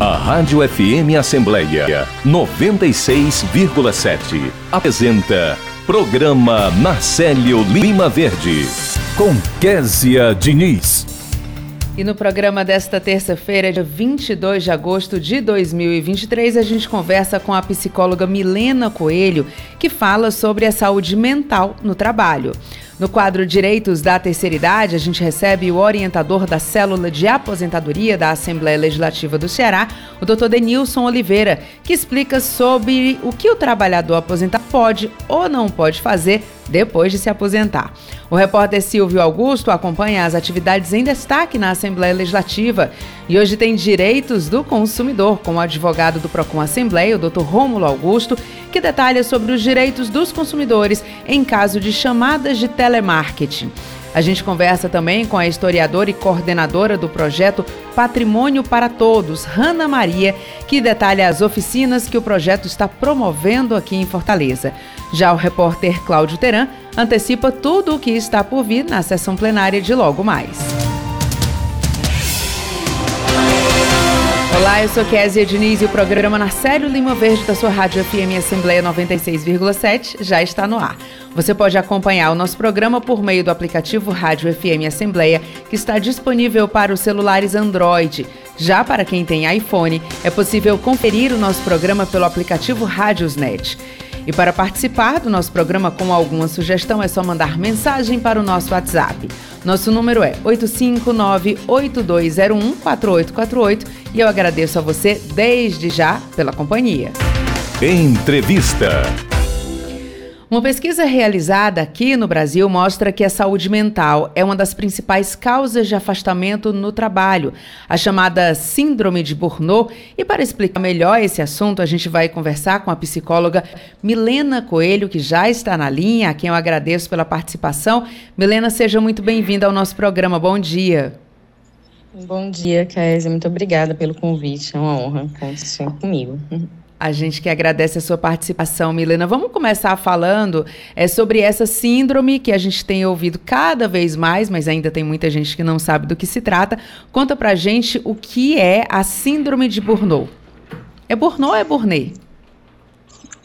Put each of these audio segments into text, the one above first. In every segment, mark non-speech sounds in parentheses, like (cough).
A Rádio FM Assembleia 96,7 apresenta Programa Marcelo Lima Verde com Késia Diniz. E no programa desta terça-feira, dia 22 de agosto de 2023, a gente conversa com a psicóloga Milena Coelho, que fala sobre a saúde mental no trabalho. No quadro Direitos da Terceira Idade, a gente recebe o orientador da Célula de Aposentadoria da Assembleia Legislativa do Ceará, o Dr. Denilson Oliveira, que explica sobre o que o trabalhador aposentado pode ou não pode fazer depois de se aposentar. O repórter Silvio Augusto acompanha as atividades em destaque na Assembleia Legislativa e hoje tem direitos do consumidor com o advogado do Procon Assembleia, o Dr. Rômulo Augusto, que detalha sobre os direitos dos consumidores em caso de chamadas de telemarketing. A gente conversa também com a historiadora e coordenadora do projeto Patrimônio para Todos, Hanna Maria, que detalha as oficinas que o projeto está promovendo aqui em Fortaleza. Já o repórter Cláudio Teran antecipa tudo o que está por vir na sessão plenária de logo mais. Olá, eu sou Kézia Diniz e o programa Narcélio Lima Verde da sua Rádio FM Assembleia 96,7 já está no ar. Você pode acompanhar o nosso programa por meio do aplicativo Rádio FM Assembleia, que está disponível para os celulares Android. Já para quem tem iPhone, é possível conferir o nosso programa pelo aplicativo Rádiosnet. E para participar do nosso programa com alguma sugestão, é só mandar mensagem para o nosso WhatsApp. Nosso número é 859-8201-4848 e eu agradeço a você desde já pela companhia. Entrevista. Uma pesquisa realizada aqui no Brasil mostra que a saúde mental é uma das principais causas de afastamento no trabalho, a chamada Síndrome de Burnout. E para explicar melhor esse assunto, a gente vai conversar com a psicóloga Milena Coelho, que já está na linha, a quem eu agradeço pela participação. Milena, seja muito bem-vinda ao nosso programa. Bom dia. Bom dia, Kézia. Muito obrigada pelo convite. É uma honra contar comigo. A gente que agradece a sua participação, Milena. Vamos começar falando é, sobre essa síndrome que a gente tem ouvido cada vez mais, mas ainda tem muita gente que não sabe do que se trata. Conta pra gente o que é a síndrome de Burnout. É Burnout ou é Burnet?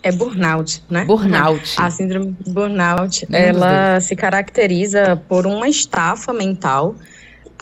É burnout, né? Burnout. A síndrome de burnout, ela se caracteriza por uma estafa mental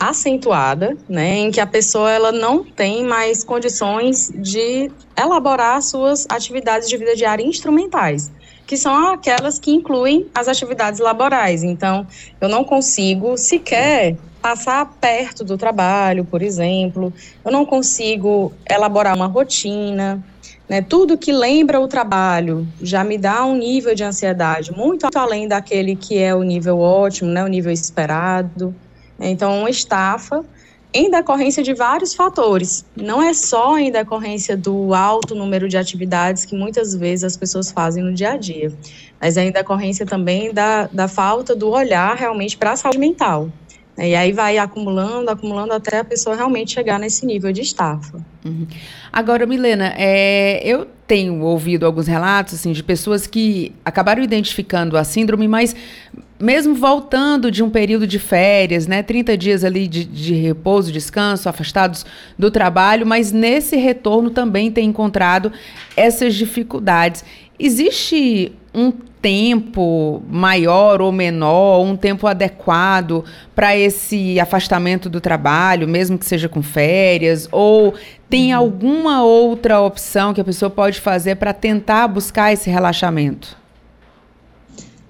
acentuada, né, em que a pessoa ela não tem mais condições de elaborar suas atividades de vida diária instrumentais, que são aquelas que incluem as atividades laborais. Então, eu não consigo sequer passar perto do trabalho, por exemplo, eu não consigo elaborar uma rotina, né? Tudo que lembra o trabalho já me dá um nível de ansiedade muito além daquele que é o nível ótimo, né? O nível esperado. Então, uma estafa em decorrência de vários fatores. Não é só em decorrência do alto número de atividades que muitas vezes as pessoas fazem no dia a dia, mas é em decorrência também da, da falta do olhar realmente para a saúde mental. E aí vai acumulando, acumulando até a pessoa realmente chegar nesse nível de estafa. Uhum. Agora, Milena, é, eu tenho ouvido alguns relatos assim, de pessoas que acabaram identificando a síndrome, mas mesmo voltando de um período de férias, né, 30 dias ali de, de repouso, descanso, afastados do trabalho, mas nesse retorno também tem encontrado essas dificuldades. Existe um tempo maior ou menor, um tempo adequado para esse afastamento do trabalho, mesmo que seja com férias, ou tem uhum. alguma outra opção que a pessoa pode fazer para tentar buscar esse relaxamento?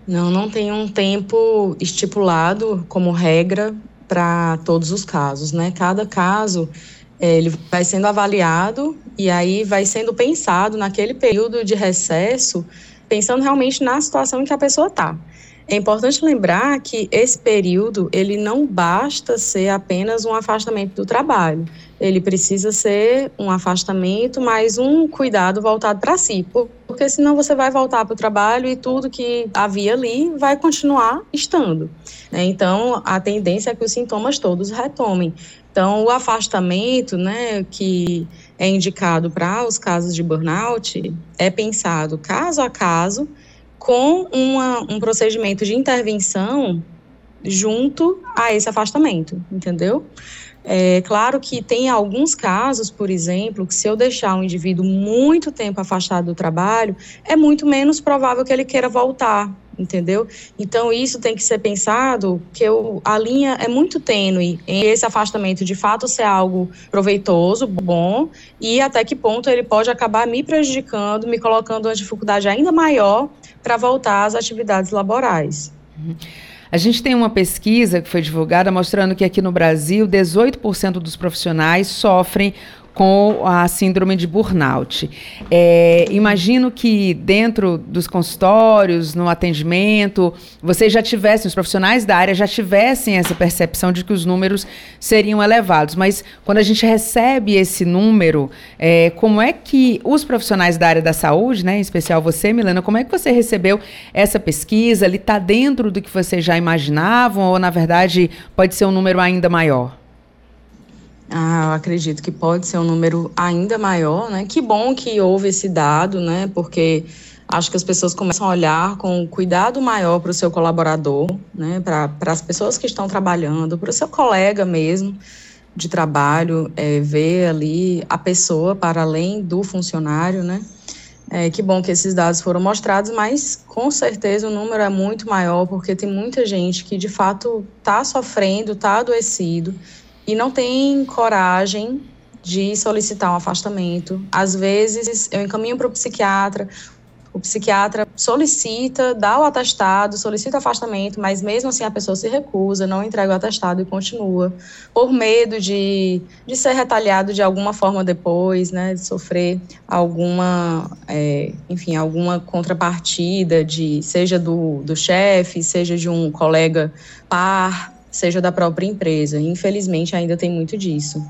Não, não tem um tempo estipulado como regra para todos os casos, né? Cada caso é, ele vai sendo avaliado e aí vai sendo pensado naquele período de recesso pensando realmente na situação em que a pessoa está. É importante lembrar que esse período ele não basta ser apenas um afastamento do trabalho. Ele precisa ser um afastamento, mas um cuidado voltado para si, porque senão você vai voltar para o trabalho e tudo que havia ali vai continuar estando. Né? Então, a tendência é que os sintomas todos retomem. Então, o afastamento, né, que é indicado para os casos de burnout, é pensado caso a caso, com uma, um procedimento de intervenção junto a esse afastamento, entendeu? É claro que tem alguns casos, por exemplo, que se eu deixar um indivíduo muito tempo afastado do trabalho, é muito menos provável que ele queira voltar, entendeu? Então isso tem que ser pensado que eu, a linha é muito tênue em esse afastamento de fato ser algo proveitoso, bom e até que ponto ele pode acabar me prejudicando, me colocando uma dificuldade ainda maior para voltar às atividades laborais. Uhum. A gente tem uma pesquisa que foi divulgada mostrando que aqui no Brasil, 18% dos profissionais sofrem com a síndrome de burnout. É, imagino que dentro dos consultórios, no atendimento, vocês já tivessem, os profissionais da área já tivessem essa percepção de que os números seriam elevados. Mas quando a gente recebe esse número, é, como é que os profissionais da área da saúde, né, em especial você, Milena, como é que você recebeu essa pesquisa? Ele está dentro do que vocês já imaginavam ou, na verdade, pode ser um número ainda maior? Ah, eu acredito que pode ser um número ainda maior, né? Que bom que houve esse dado, né? Porque acho que as pessoas começam a olhar com cuidado maior para o seu colaborador, né? Para as pessoas que estão trabalhando, para o seu colega mesmo de trabalho, é, ver ali a pessoa para além do funcionário, né? É, que bom que esses dados foram mostrados, mas com certeza o número é muito maior, porque tem muita gente que de fato está sofrendo, está adoecido e não tem coragem de solicitar um afastamento. Às vezes eu encaminho para o psiquiatra, o psiquiatra solicita, dá o atestado, solicita afastamento, mas mesmo assim a pessoa se recusa, não entrega o atestado e continua, por medo de, de ser retaliado de alguma forma depois, né, de sofrer alguma, é, enfim, alguma contrapartida, de, seja do, do chefe, seja de um colega par, seja da própria empresa. Infelizmente, ainda tem muito disso.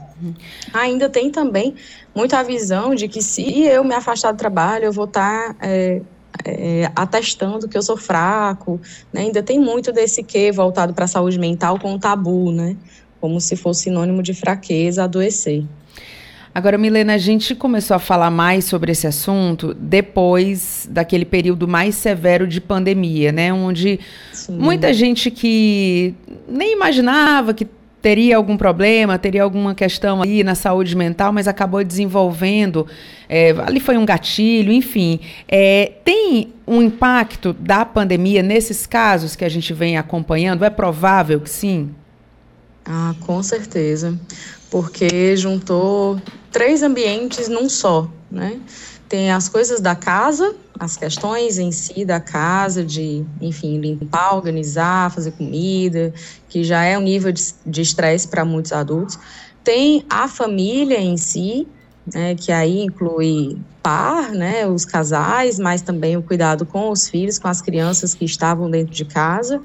Ainda tem também muita visão de que se eu me afastar do trabalho, eu vou estar tá, é, é, atestando que eu sou fraco. Né? Ainda tem muito desse que voltado para a saúde mental com tabu, né? como se fosse sinônimo de fraqueza, adoecer. Agora, Milena, a gente começou a falar mais sobre esse assunto depois daquele período mais severo de pandemia, né? Onde Sim. muita gente que nem imaginava que teria algum problema, teria alguma questão aí na saúde mental, mas acabou desenvolvendo. É, ali foi um gatilho, enfim. É, tem um impacto da pandemia nesses casos que a gente vem acompanhando? É provável que sim? Ah, com certeza. Porque juntou três ambientes num só, né? Tem as coisas da casa, as questões em si da casa, de, enfim, limpar, organizar, fazer comida, que já é um nível de estresse para muitos adultos. Tem a família em si, né, que aí inclui par, né, os casais, mas também o cuidado com os filhos, com as crianças que estavam dentro de casa,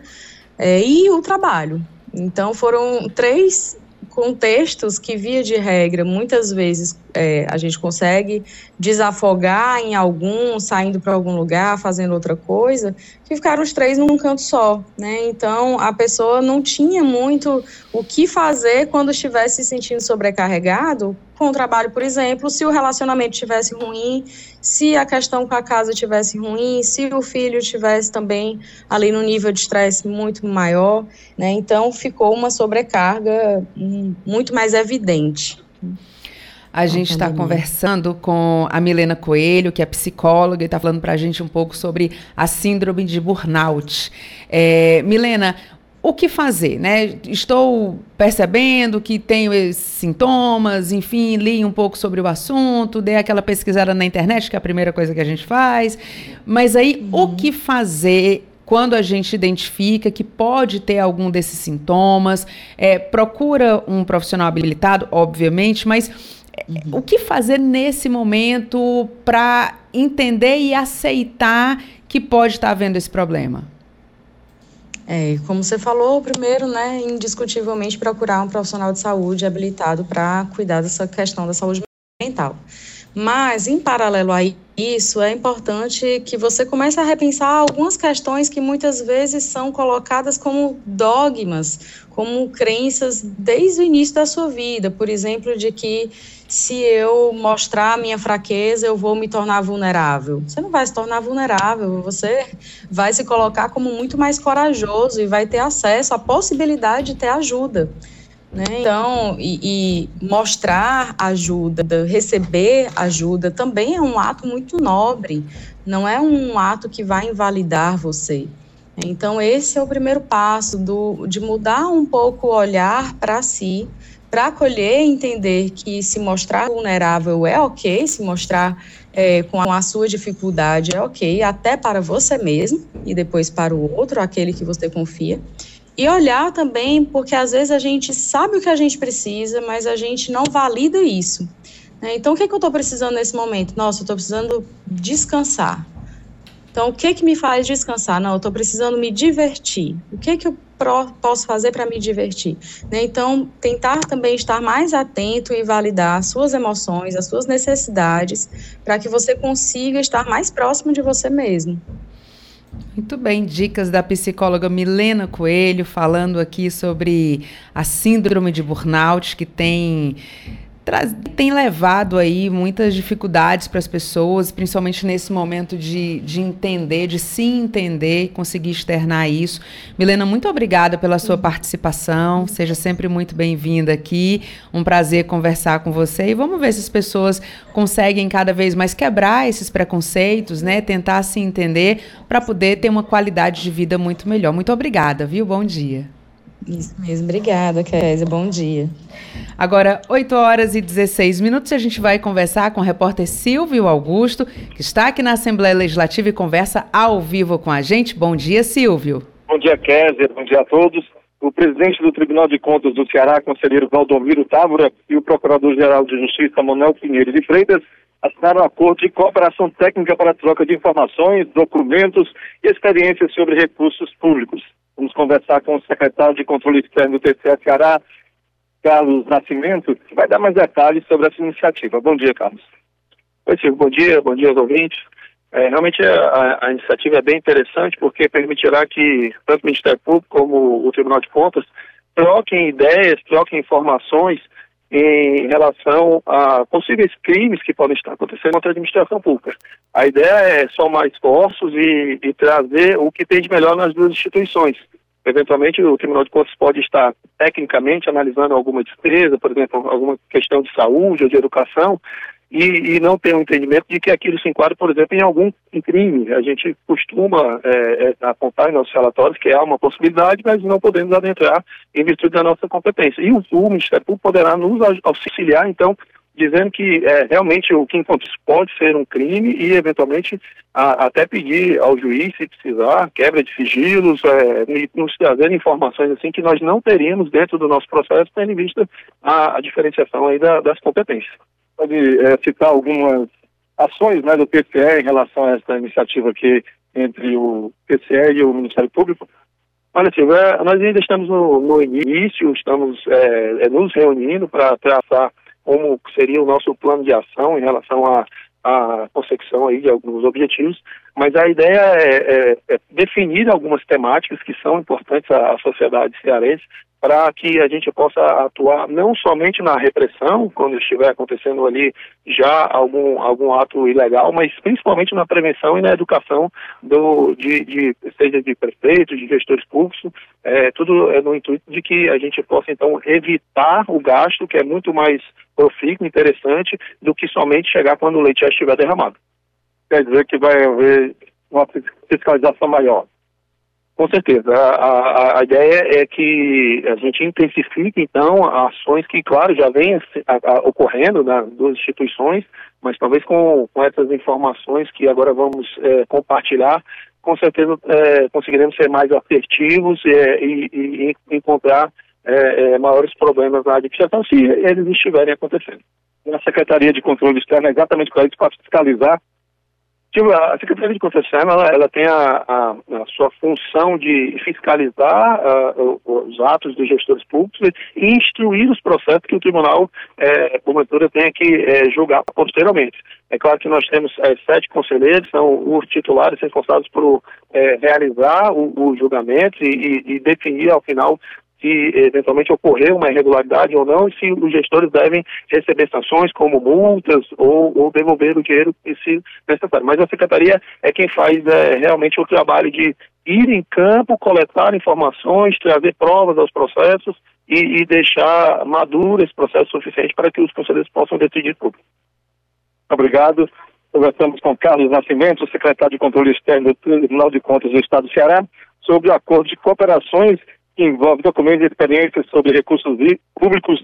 é, e o trabalho. Então foram três contextos que, via de regra, muitas vezes é, a gente consegue desafogar em algum, saindo para algum lugar, fazendo outra coisa, que ficaram os três num canto só, né? Então, a pessoa não tinha muito o que fazer quando estivesse se sentindo sobrecarregado com o trabalho, por exemplo, se o relacionamento estivesse ruim, se a questão com a casa estivesse ruim, se o filho estivesse também ali no nível de estresse muito maior, né? Então ficou uma sobrecarga muito mais evidente. A gente está conversando com a Milena Coelho, que é psicóloga, e está falando para a gente um pouco sobre a síndrome de burnout. É, Milena, o que fazer, né? Estou percebendo que tenho esses sintomas, enfim, li um pouco sobre o assunto, dei aquela pesquisada na internet, que é a primeira coisa que a gente faz. Mas aí, uhum. o que fazer quando a gente identifica que pode ter algum desses sintomas? É, procura um profissional habilitado, obviamente, mas uhum. o que fazer nesse momento para entender e aceitar que pode estar havendo esse problema? É, como você falou, primeiro, né, indiscutivelmente procurar um profissional de saúde habilitado para cuidar dessa questão da saúde mental. Mas, em paralelo a isso, é importante que você comece a repensar algumas questões que muitas vezes são colocadas como dogmas, como crenças desde o início da sua vida. Por exemplo, de que se eu mostrar a minha fraqueza, eu vou me tornar vulnerável. Você não vai se tornar vulnerável, você vai se colocar como muito mais corajoso e vai ter acesso à possibilidade de ter ajuda. Né? Então, e, e, mostrar ajuda, receber ajuda, também é um ato muito nobre, não é um ato que vai invalidar você. Então, esse é o primeiro passo do, de mudar um pouco o olhar para si, para acolher e entender que se mostrar vulnerável é ok, se mostrar é, com a sua dificuldade é ok, até para você mesmo e depois para o outro, aquele que você confia. E olhar também, porque às vezes a gente sabe o que a gente precisa, mas a gente não valida isso. Né? Então, o que, é que eu estou precisando nesse momento? Nossa, eu estou precisando descansar. Então, o que, que me faz descansar? Não, eu estou precisando me divertir. O que, que eu posso fazer para me divertir? Né? Então, tentar também estar mais atento e validar as suas emoções, as suas necessidades, para que você consiga estar mais próximo de você mesmo. Muito bem, dicas da psicóloga Milena Coelho falando aqui sobre a síndrome de burnout que tem tem levado aí muitas dificuldades para as pessoas, principalmente nesse momento de, de entender, de se entender, conseguir externar isso. Milena, muito obrigada pela sua participação. Seja sempre muito bem-vinda aqui. Um prazer conversar com você. E vamos ver se as pessoas conseguem cada vez mais quebrar esses preconceitos, né? Tentar se entender para poder ter uma qualidade de vida muito melhor. Muito obrigada, viu? Bom dia. Isso mesmo. Obrigada, Kézia. Bom dia. Agora, 8 horas e 16 minutos, a gente vai conversar com o repórter Silvio Augusto, que está aqui na Assembleia Legislativa e conversa ao vivo com a gente. Bom dia, Silvio. Bom dia, Kézia. Bom dia a todos. O presidente do Tribunal de Contas do Ceará, conselheiro Valdomiro Távora, e o procurador-geral de Justiça, Manuel Pinheiro de Freitas, assinaram um acordo de cooperação técnica para a troca de informações, documentos e experiências sobre recursos públicos. Vamos conversar com o secretário de Controle Externo do TCE Ceará, Carlos Nascimento, que vai dar mais detalhes sobre essa iniciativa. Bom dia, Carlos. Oi, Silvio. Bom dia, bom dia aos ouvintes. É, realmente a, a, iniciativa é bem interessante porque permitirá que tanto o Ministério Público como o Tribunal de Contas troquem ideias, troquem informações em relação a possíveis crimes que podem estar acontecendo contra a administração pública. A ideia é somar esforços e, e trazer o que tem de melhor nas duas instituições. Eventualmente, o Tribunal de Contas pode estar tecnicamente analisando alguma despesa, por exemplo, alguma questão de saúde ou de educação, e, e, não ter um entendimento de que aquilo se enquadra, por exemplo, em algum crime. A gente costuma é, é, apontar em nossos relatórios que há uma possibilidade, mas não podemos adentrar em virtude da nossa competência. E o, o Ministério Público poderá nos auxiliar, então, dizendo que é, realmente o que encontra pode ser um crime e, eventualmente, a, até pedir ao juiz, se precisar, quebra de sigilos, é, nos trazer informações assim que nós não teríamos dentro do nosso processo, tendo em vista a, a diferenciação aí da, das competências pode é, citar algumas ações né, do PCE em relação a essa iniciativa aqui entre o PCE e o Ministério Público. Olha, Silvio, é, nós ainda estamos no, no início, estamos é, nos reunindo para traçar como seria o nosso plano de ação em relação à a, consecução aí de alguns objetivos, mas a ideia é, é, é definir algumas temáticas que são importantes à, sociedade cearense para que a gente possa atuar não somente na repressão, quando estiver acontecendo ali já algum, algum ato ilegal, mas principalmente na prevenção e na educação do, de, de seja de prefeitos, de gestores públicos, é, tudo é no intuito de que a gente possa então evitar o gasto, que é muito mais profícuo, interessante, do que somente chegar quando o leite já estiver derramado. Quer dizer que vai haver uma fiscalização maior. Com certeza. A, a, a, ideia é que a gente intensifique, então, ações que, claro, já vêm ocorrendo nas duas instituições, mas talvez com, com essas informações que agora vamos é, compartilhar, com certeza é, conseguiremos ser mais assertivos é, e, e, encontrar é, é, maiores problemas na administração se eles estiverem acontecendo. Na Secretaria de Controle Externo é exatamente para isso, para fiscalizar Tipo, a Secretaria de Concessão ela, ela tem a, a, a, sua função de fiscalizar os atos dos gestores públicos e instruir os processos que o tribunal, é, porventura, tenha que é, julgar posteriormente. É claro que nós temos é, sete conselheiros, são os titulares responsáveis por é, realizar o, o julgamento e, e, e definir, ao final, se eventualmente ocorrer uma irregularidade ou não, e se os gestores devem receber sanções como multas ou, ou devolver o dinheiro se necessário. Mas a secretaria é quem faz é, realmente o trabalho de ir em campo, coletar informações, trazer provas aos processos e, e deixar maduro esse processo suficiente para que os conselheiros possam decidir tudo. Obrigado. Conversamos com Carlos Nascimento, secretário de Controle Externo do Tribunal de Contas do Estado do Ceará, sobre o acordo de cooperações envolve documentos e experiências sobre recursos públicos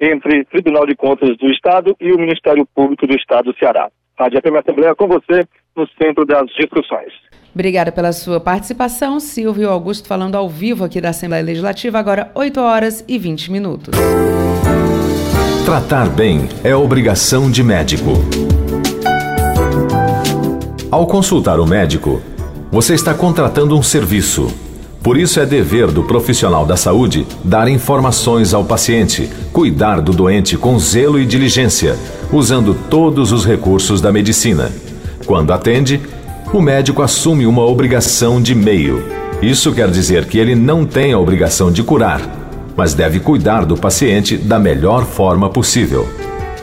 entre Tribunal de Contas do Estado e o Ministério Público do Estado do Ceará. Rádio FM Assembleia com você no centro das discussões. Obrigada pela sua participação, Silvio Augusto, falando ao vivo aqui da Assembleia Legislativa, agora 8 horas e 20 minutos. Tratar bem é obrigação de médico. Ao consultar o médico, você está contratando um serviço. Por isso é dever do profissional da saúde dar informações ao paciente, cuidar do doente com zelo e diligência, usando todos os recursos da medicina. Quando atende, o médico assume uma obrigação de meio. Isso quer dizer que ele não tem a obrigação de curar, mas deve cuidar do paciente da melhor forma possível.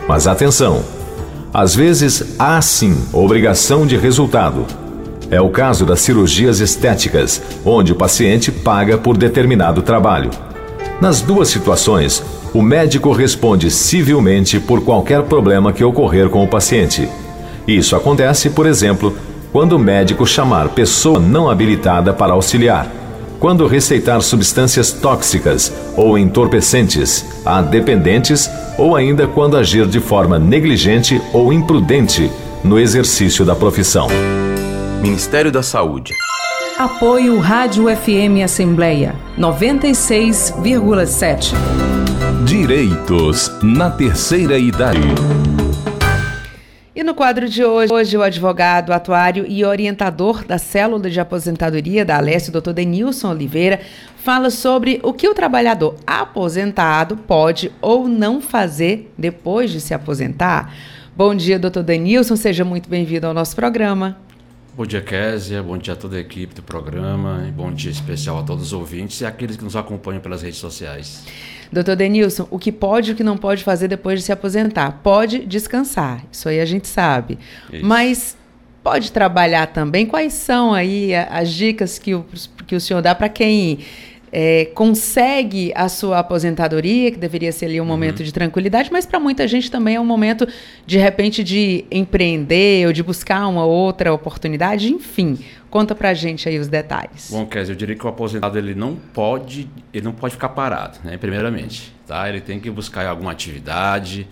Mas atenção! Às vezes há sim obrigação de resultado. É o caso das cirurgias estéticas, onde o paciente paga por determinado trabalho. Nas duas situações, o médico responde civilmente por qualquer problema que ocorrer com o paciente. Isso acontece, por exemplo, quando o médico chamar pessoa não habilitada para auxiliar, quando receitar substâncias tóxicas ou entorpecentes a dependentes ou ainda quando agir de forma negligente ou imprudente no exercício da profissão. Ministério da Saúde. Apoio Rádio FM Assembleia 96,7. Direitos na terceira idade. E no quadro de hoje, hoje, o advogado, atuário e orientador da célula de aposentadoria da Alessio, Dr. Denilson Oliveira, fala sobre o que o trabalhador aposentado pode ou não fazer depois de se aposentar. Bom dia, doutor Denilson, seja muito bem-vindo ao nosso programa. Bom dia, Késia. Bom dia a toda a equipe do programa. Bom dia especial a todos os ouvintes e aqueles que nos acompanham pelas redes sociais. Doutor Denilson, o que pode e o que não pode fazer depois de se aposentar? Pode descansar, isso aí a gente sabe. Isso. Mas pode trabalhar também? Quais são aí as dicas que o, que o senhor dá para quem é, consegue a sua aposentadoria, que deveria ser ali um uhum. momento de tranquilidade, mas para muita gente também é um momento, de repente, de empreender ou de buscar uma outra oportunidade, enfim. Conta pra gente aí os detalhes. Bom, Kézia, eu diria que o aposentado ele não pode, ele não pode ficar parado, né? Primeiramente, tá? Ele tem que buscar alguma atividade,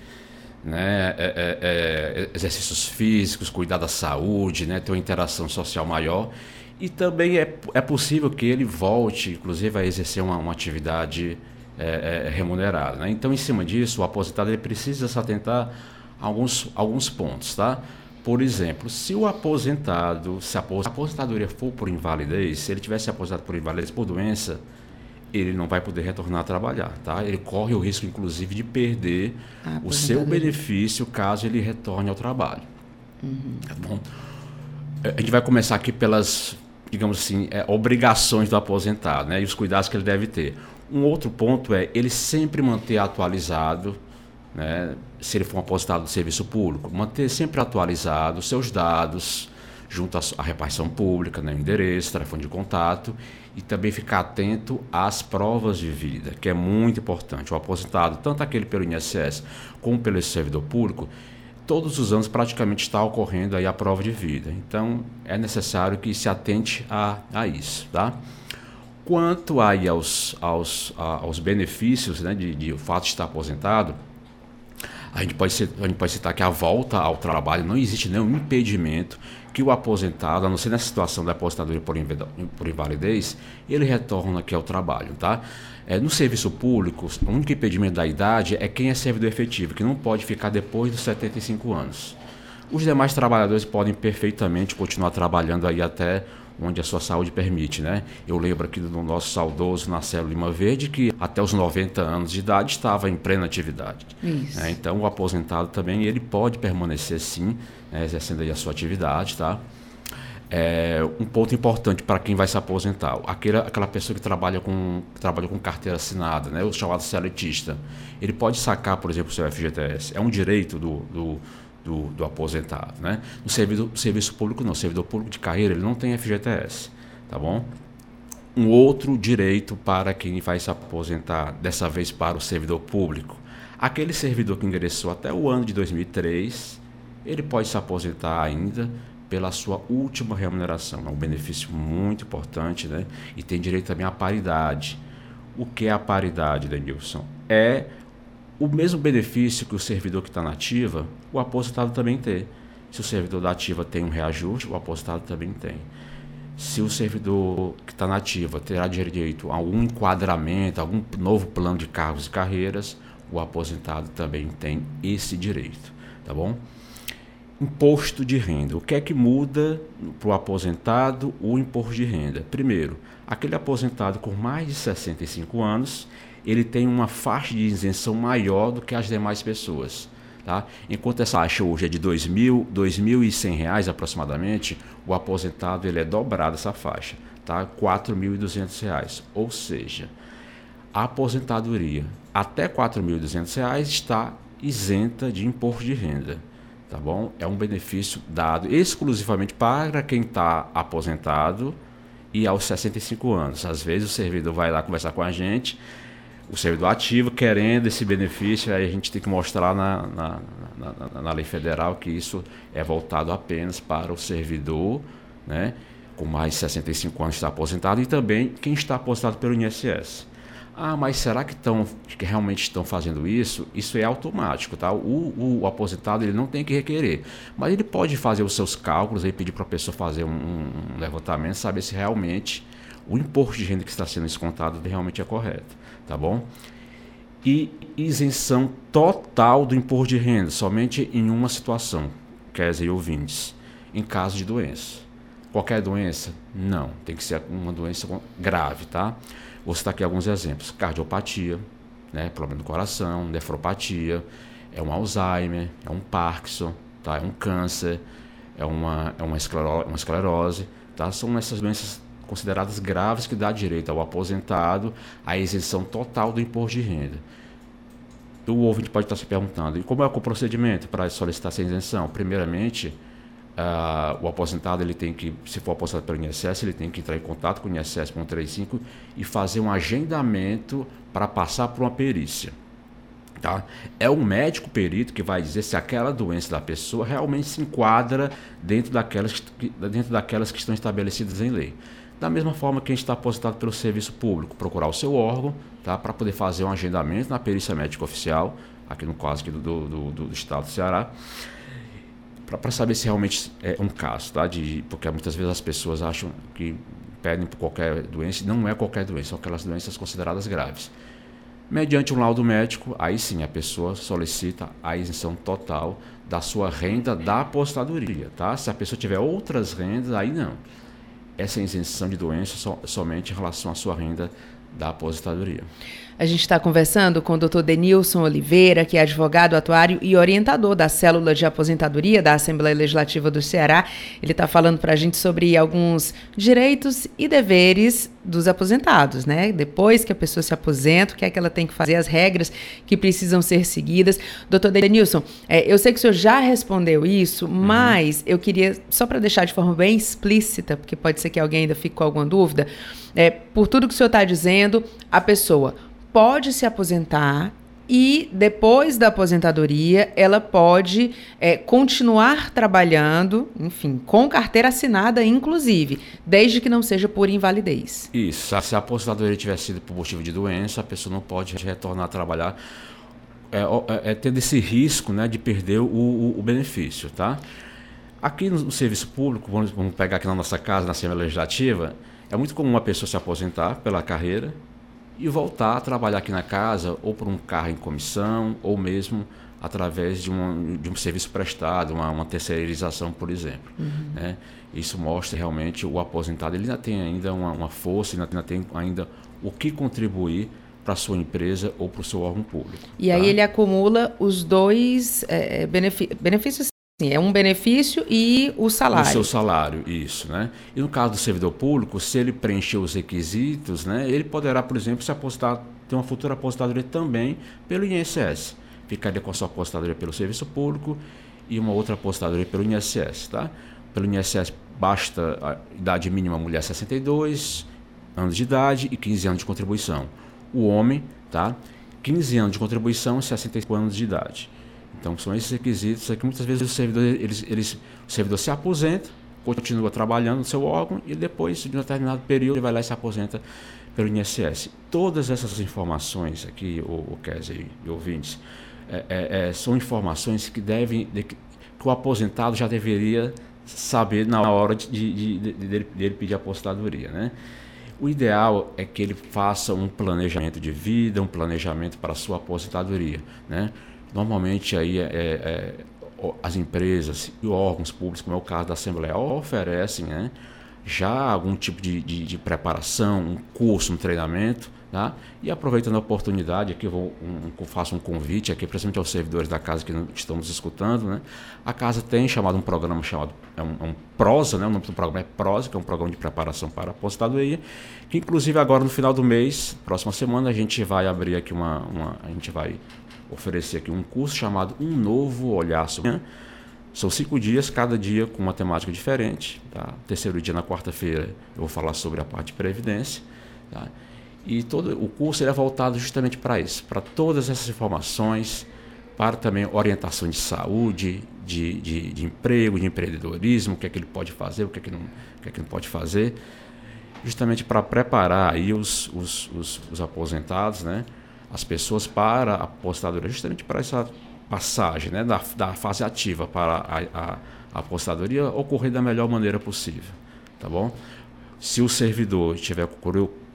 né? É, é, é, exercícios físicos, cuidar da saúde, né? Ter uma interação social maior e também é, é possível que ele volte, inclusive, a exercer uma, uma atividade é, é, remunerada. Né? Então, em cima disso, o aposentado ele precisa se atentar a alguns, alguns pontos, tá? Por exemplo, se o aposentado, se a aposentadoria for por invalidez, se ele tivesse aposentado por invalidez por doença, ele não vai poder retornar a trabalhar, tá? Ele corre o risco, inclusive, de perder o seu benefício caso ele retorne ao trabalho. Uhum. Tá bom? É, a gente vai começar aqui pelas, digamos assim, é, obrigações do aposentado, né? E os cuidados que ele deve ter. Um outro ponto é ele sempre manter atualizado né, se ele for um aposentado do serviço público, manter sempre atualizado seus dados junto à repartição pública, né, endereço, telefone de contato e também ficar atento às provas de vida, que é muito importante. O aposentado, tanto aquele pelo INSS como pelo servidor público, todos os anos praticamente está ocorrendo aí a prova de vida. Então é necessário que se atente a, a isso, tá? Quanto aí aos, aos, aos benefícios né, de, de o fato de estar aposentado, a gente, pode, a gente pode citar que a volta ao trabalho não existe nenhum impedimento que o aposentado, a não ser nessa situação da aposentadoria por, por invalidez, ele retorna aqui ao trabalho, tá? É, no serviço público, o único impedimento da idade é quem é servidor efetivo, que não pode ficar depois dos 75 anos. Os demais trabalhadores podem perfeitamente continuar trabalhando aí até onde a sua saúde permite, né? Eu lembro aqui do nosso saudoso Marcelo Lima Verde, que até os 90 anos de idade estava em plena atividade. É, então, o aposentado também, ele pode permanecer sim, né, exercendo aí a sua atividade, tá? É, um ponto importante para quem vai se aposentar, aquela, aquela pessoa que trabalha com, que trabalha com carteira assinada, né, o chamado seletista, ele pode sacar, por exemplo, o seu FGTS. É um direito do, do do, do aposentado. Né? No servidor, serviço público, não. Servidor público de carreira, ele não tem FGTS. Tá bom? um outro direito para quem vai se aposentar, dessa vez para o servidor público. Aquele servidor que ingressou até o ano de 2003, ele pode se aposentar ainda pela sua última remuneração. É um benefício muito importante, né? E tem direito também à paridade. O que é a paridade, Denilson? É o mesmo benefício que o servidor que está na ativa, o aposentado também tem. Se o servidor da ativa tem um reajuste, o aposentado também tem. Se o servidor que está na ativa terá direito a algum enquadramento, algum novo plano de cargos e carreiras, o aposentado também tem esse direito, tá bom? Imposto de renda. O que é que muda para o aposentado o imposto de renda? Primeiro, aquele aposentado com mais de 65 anos, ele tem uma faixa de isenção maior do que as demais pessoas. Tá? Enquanto essa taxa hoje é de R$ 2.000, R$ 2.100 aproximadamente, o aposentado ele é dobrado essa faixa, tá? R$ 4.200. Ou seja, a aposentadoria até R$ 4.200 está isenta de imposto de renda. Tá bom? É um benefício dado exclusivamente para quem está aposentado e aos 65 anos. Às vezes o servidor vai lá conversar com a gente o servidor ativo querendo esse benefício, aí a gente tem que mostrar na, na, na, na, lei federal que isso é voltado apenas para o servidor, né, com mais de 65 anos está aposentado e também quem está aposentado pelo INSS. Ah, mas será que, tão, que realmente estão fazendo isso? Isso é automático, tá? O, o, aposentado ele não tem que requerer, mas ele pode fazer os seus cálculos e pedir para a pessoa fazer um, um levantamento, saber se realmente o imposto de renda que está sendo descontado realmente é correto tá bom? E isenção total do imposto de renda, somente em uma situação, quer dizer, ouvintes, em caso de doença. Qualquer doença? Não, tem que ser uma doença grave, tá? Vou citar aqui alguns exemplos: cardiopatia, né, problema do coração, nefropatia, é um Alzheimer, é um Parkinson, tá? É um câncer, é uma, é uma, esclerose, esclerose, tá? São essas doenças consideradas graves que dá direito ao aposentado à isenção total do imposto de renda. O ouvinte pode estar se perguntando, e como é o procedimento para solicitar essa isenção? Primeiramente, uh, o aposentado, ele tem que, se for aposentado pelo INSS, ele tem que entrar em contato com o INSS 135 e fazer um agendamento para passar por uma perícia. Tá? É um médico perito que vai dizer se aquela doença da pessoa realmente se enquadra dentro daquelas, dentro daquelas que estão estabelecidas em lei. Da mesma forma que a gente está aposentado pelo serviço público, procurar o seu órgão tá, para poder fazer um agendamento na perícia médica oficial, aqui no caso aqui do, do, do, do estado do Ceará, para saber se realmente é um caso, tá? De, porque muitas vezes as pessoas acham que pedem por qualquer doença, não é qualquer doença, são aquelas doenças consideradas graves. Mediante um laudo médico, aí sim a pessoa solicita a isenção total da sua renda da apostadoria, tá? Se a pessoa tiver outras rendas, aí não essa isenção de doença so, somente em relação à sua renda da aposentadoria. A gente está conversando com o Dr. Denilson Oliveira, que é advogado, atuário e orientador da célula de aposentadoria da Assembleia Legislativa do Ceará. Ele está falando para a gente sobre alguns direitos e deveres dos aposentados, né? Depois que a pessoa se aposenta, o que é que ela tem que fazer, as regras que precisam ser seguidas. Doutor Denilson, é, eu sei que o senhor já respondeu isso, uhum. mas eu queria, só para deixar de forma bem explícita, porque pode ser que alguém ainda fique com alguma dúvida, é, por tudo que o senhor está dizendo, a pessoa pode se aposentar e depois da aposentadoria ela pode é, continuar trabalhando, enfim, com carteira assinada, inclusive, desde que não seja por invalidez. Isso. Se a aposentadoria tiver sido por motivo de doença, a pessoa não pode retornar a trabalhar, é, é, é tendo esse risco né, de perder o, o, o benefício, tá? Aqui no, no serviço público, vamos, vamos, pegar aqui na nossa casa, na Assembleia Legislativa, é muito comum uma pessoa se aposentar pela carreira e voltar a trabalhar aqui na casa, ou por um carro em comissão, ou mesmo através de um, de um serviço prestado, uma, uma terceirização, por exemplo. Uhum. Né? Isso mostra realmente o aposentado, ele ainda tem ainda uma, uma força, ainda, tem ainda o que contribuir para a sua empresa ou para o seu órgão público. E tá? aí ele acumula os dois é, benefícios Sim, é um benefício e o salário. O seu salário, isso, né? E no caso do servidor público, se ele preencher os requisitos, né, ele poderá, por exemplo, se apostar, ter uma futura aposentadoria também pelo INSS. Ficaria com a sua aposentadoria pelo serviço público e uma outra aposentadoria pelo INSS, tá? Pelo INSS basta a idade mínima mulher 62, anos de idade e 15 anos de contribuição. O homem, tá? 15 anos de contribuição e 65 anos de idade. Então são esses requisitos aqui. Muitas vezes o servidor, eles, eles, o servidor se aposenta, continua trabalhando no seu órgão e depois, de um determinado período, ele vai lá e se aposenta pelo INSS. Todas essas informações aqui, o, o Kézia e ouvintes, é, é, é, são informações que devem, de, que o aposentado já deveria saber na hora de, de, de, dele, dele pedir aposentadoria, né? O ideal é que ele faça um planejamento de vida, um planejamento para a sua aposentadoria, né? Normalmente aí é, é, é as empresas e órgãos públicos, como é o caso da Assembleia, oferecem né, já algum tipo de, de, de preparação, um curso, um treinamento, Tá? E aproveitando a oportunidade, aqui eu vou, um, faço um convite aqui, principalmente aos servidores da casa que estamos escutando. Né? A casa tem chamado um programa chamado é um, é um Prosa, né? o nome do programa é Prosa, que é um programa de preparação para a aposentadoria, que inclusive agora no final do mês, próxima semana, a gente vai abrir aqui uma, uma a gente vai oferecer aqui um curso chamado Um Novo Olhar sobre são cinco dias, cada dia com uma temática diferente. Tá? Terceiro dia, na quarta-feira, eu vou falar sobre a parte de previdência. Tá? E todo o curso é voltado justamente para isso, para todas essas informações, para também orientação de saúde, de, de, de, emprego, de empreendedorismo, o que é que ele pode fazer, o que é que não, o que é que não pode fazer, justamente para preparar aí os, os, os, os aposentados, né? As pessoas para a apostadoria, justamente para essa passagem né, da, da fase ativa para a, a, a ocorrer da melhor maneira possível. Tá bom? Se o servidor tiver,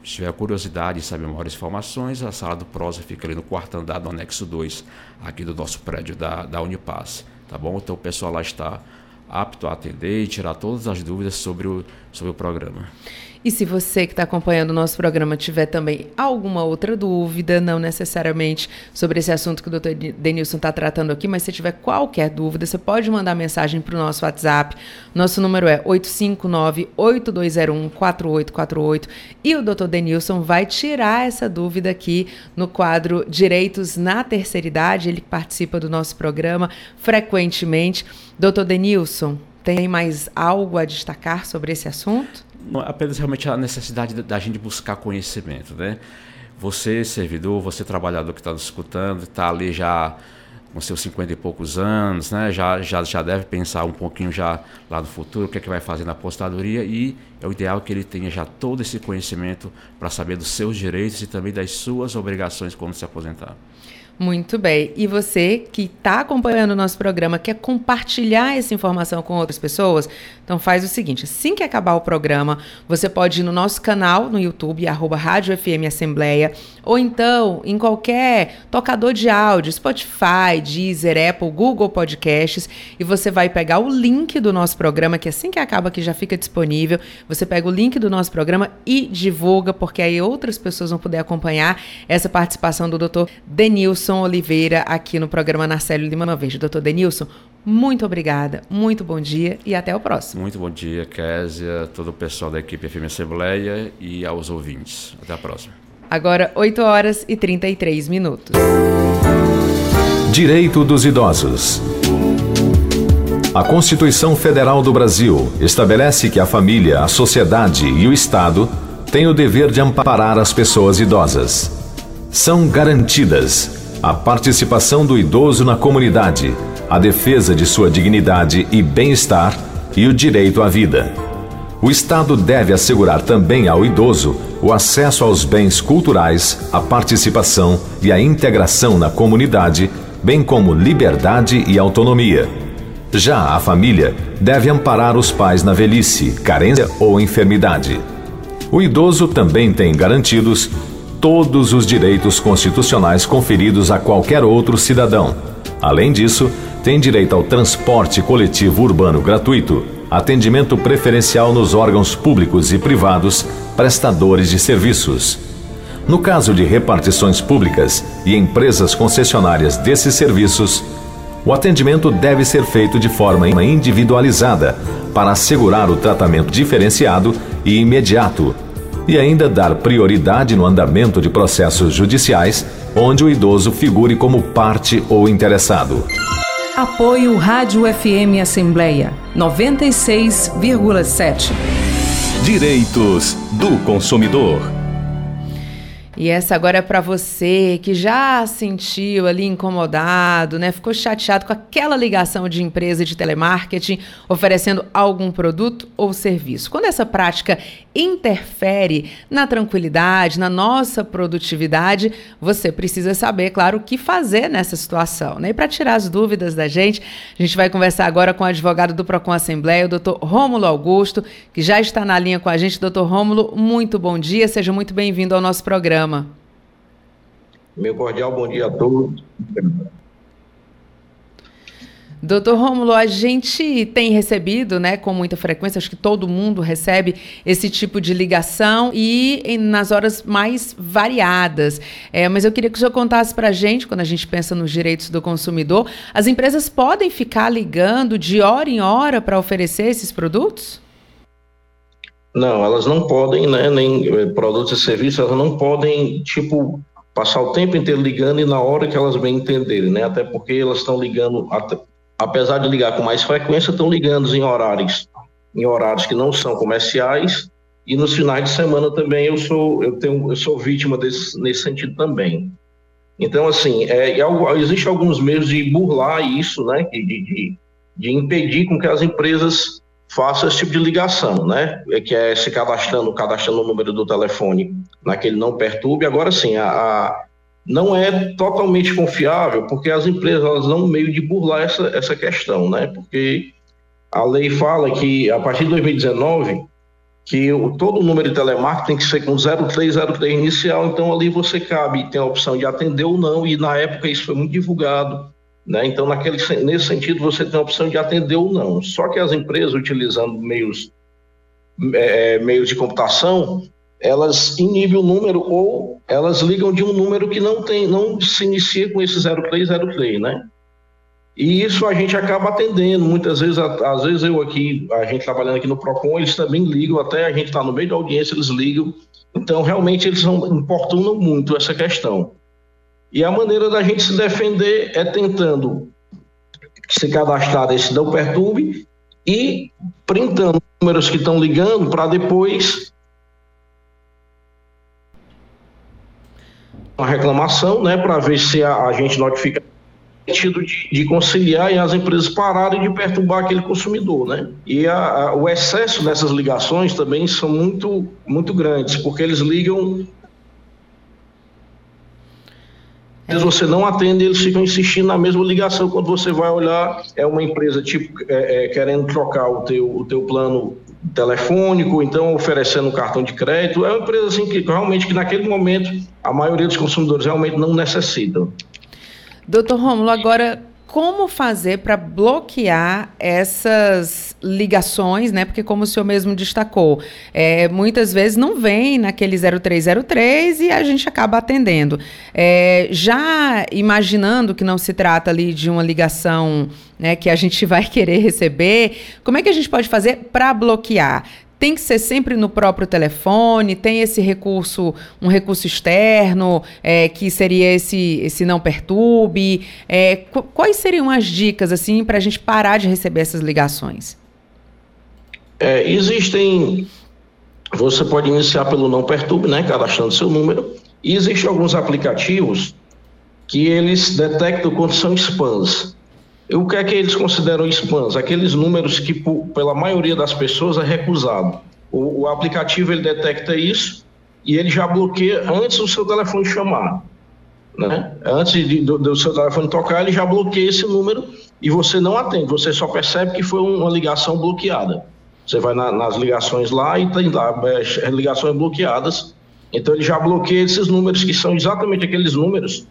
tiver curiosidade e saber maiores informações, a sala do Prosa fica ali no quarto andar do anexo 2, aqui do nosso prédio da, da Unipass. Tá bom? Então o pessoal lá está apto a atender e tirar todas as dúvidas sobre o, sobre o programa. E se você que está acompanhando o nosso programa tiver também alguma outra dúvida, não necessariamente sobre esse assunto que o doutor Denilson está tratando aqui, mas se tiver qualquer dúvida, você pode mandar mensagem para o nosso WhatsApp. Nosso número é 859-8201-4848 e o doutor Denilson vai tirar essa dúvida aqui no quadro Direitos na Terceira Idade. Ele participa do nosso programa frequentemente. Doutor Denilson, tem mais algo a destacar sobre esse assunto? apenas realmente a necessidade da gente buscar conhecimento, né? Você, servidor, você, trabalhador que está nos escutando, está ali já com seus 50 e poucos anos, né? já, já, já deve pensar um pouquinho já lá no futuro, o que é que vai fazer na apostadoria e é o ideal que ele tenha já todo esse conhecimento para saber dos seus direitos e também das suas obrigações quando se aposentar. Muito bem. E você que está acompanhando o nosso programa, quer compartilhar essa informação com outras pessoas? Então faz o seguinte: assim que acabar o programa, você pode ir no nosso canal no YouTube, arroba Rádio FM Assembleia, ou então em qualquer tocador de áudio, Spotify, Deezer, Apple, Google Podcasts, e você vai pegar o link do nosso programa, que assim que acaba que já fica disponível, você pega o link do nosso programa e divulga, porque aí outras pessoas vão poder acompanhar essa participação do Dr. Denilson Denilson Oliveira aqui no programa Narcélio Lima Novejo. Doutor Denilson, muito obrigada, muito bom dia e até o próximo. Muito bom dia, Késia, todo o pessoal da equipe FM Assembleia e aos ouvintes. Até a próxima. Agora, 8 horas e 33 minutos. Direito dos Idosos. A Constituição Federal do Brasil estabelece que a família, a sociedade e o Estado têm o dever de amparar as pessoas idosas. São garantidas a participação do idoso na comunidade, a defesa de sua dignidade e bem-estar e o direito à vida. O Estado deve assegurar também ao idoso o acesso aos bens culturais, a participação e a integração na comunidade, bem como liberdade e autonomia. Já a família deve amparar os pais na velhice, carência ou enfermidade. O idoso também tem garantidos todos os direitos constitucionais conferidos a qualquer outro cidadão. Além disso, tem direito ao transporte coletivo urbano gratuito, atendimento preferencial nos órgãos públicos e privados prestadores de serviços. No caso de repartições públicas e empresas concessionárias desses serviços, o atendimento deve ser feito de forma individualizada para assegurar o tratamento diferenciado e imediato e ainda dar prioridade no andamento de processos judiciais onde o idoso figure como parte ou interessado. Apoio Rádio FM Assembleia 96,7. Direitos do consumidor. E essa agora é para você que já sentiu ali incomodado, né? Ficou chateado com aquela ligação de empresa de telemarketing oferecendo algum produto ou serviço. Quando essa prática interfere na tranquilidade, na nossa produtividade, você precisa saber, claro, o que fazer nessa situação. Né? E para tirar as dúvidas da gente, a gente vai conversar agora com o advogado do Procon Assembleia, o doutor Rômulo Augusto, que já está na linha com a gente. Doutor Rômulo, muito bom dia, seja muito bem-vindo ao nosso programa programa. Meu cordial bom dia a todos. Doutor Rômulo, a gente tem recebido, né, com muita frequência, acho que todo mundo recebe esse tipo de ligação e em, nas horas mais variadas. É, mas eu queria que o senhor contasse para a gente, quando a gente pensa nos direitos do consumidor, as empresas podem ficar ligando de hora em hora para oferecer esses produtos? Não, elas não podem, né, nem eh, produtos e serviços, elas não podem, tipo, passar o tempo inteiro ligando e na hora que elas bem entenderem, né? Até porque elas estão ligando, até, apesar de ligar com mais frequência, estão ligando em horários, em horários que não são comerciais e nos finais de semana também eu sou, eu tenho, eu sou vítima desse, nesse sentido também. Então, assim, é, existe alguns meios de burlar isso, né? De, de, de impedir com que as empresas faça esse tipo de ligação, né? É que é se cadastrando, cadastrando o número do telefone naquele não perturbe. Agora sim, a, a, não é totalmente confiável, porque as empresas elas dão meio de burlar essa, essa questão, né? Porque a lei fala que a partir de 2019 que o, todo o número de telemarketing tem que ser com 0303 inicial, então ali você cabe, tem a opção de atender ou não, e na época isso foi muito divulgado né? Então, naquele, nesse sentido, você tem a opção de atender ou não. Só que as empresas, utilizando meios, é, é, meios de computação, elas inibem o número ou elas ligam de um número que não tem, não se inicia com esse 0303, né? E isso a gente acaba atendendo. Muitas vezes, às vezes eu aqui, a gente trabalhando aqui no PROCON, eles também ligam, até a gente está no meio da audiência, eles ligam. Então, realmente, eles não importunam muito essa questão. E a maneira da gente se defender é tentando se cadastrar nesse não perturbe e printando números que estão ligando para depois uma reclamação, né, para ver se a, a, gente notifica sentido de, de, conciliar e as empresas pararem de perturbar aquele consumidor, né? E a, a, o excesso dessas ligações também são muito muito grandes, porque eles ligam vezes você não atende, eles ficam insistindo na mesma ligação. Quando você vai olhar, é uma empresa tipo é, é, querendo trocar o teu, o teu plano telefônico, então oferecendo um cartão de crédito. É uma empresa assim que realmente que naquele momento a maioria dos consumidores realmente não necessitam. Doutor Romulo, agora como fazer para bloquear essas ligações, né? Porque como o senhor mesmo destacou, é, muitas vezes não vem naquele 0303 e a gente acaba atendendo. É, já imaginando que não se trata ali de uma ligação né, que a gente (laughs) vai querer receber, como é que a gente pode fazer para bloquear? Tem que ser sempre no próprio telefone, tem esse recurso, um recurso externo, é, que seria esse, esse não perturbe. É, quais seriam as dicas assim para a gente parar de receber essas ligações? É, existem. Você pode iniciar pelo não perturbe, né, cadastrando seu número. E existem alguns aplicativos que eles detectam quando são spams. O que é que eles consideram spams? Aqueles números que, pela maioria das pessoas, é recusado. O, o aplicativo ele detecta isso e ele já bloqueia antes do seu telefone chamar. Né? Antes de, do, do, seu telefone tocar, ele já bloqueia esse número e você não atende, você só percebe que foi uma ligação bloqueada. Você vai na, nas ligações lá e tem lá é, ligações bloqueadas. Então ele já bloqueia esses números que são exatamente aqueles números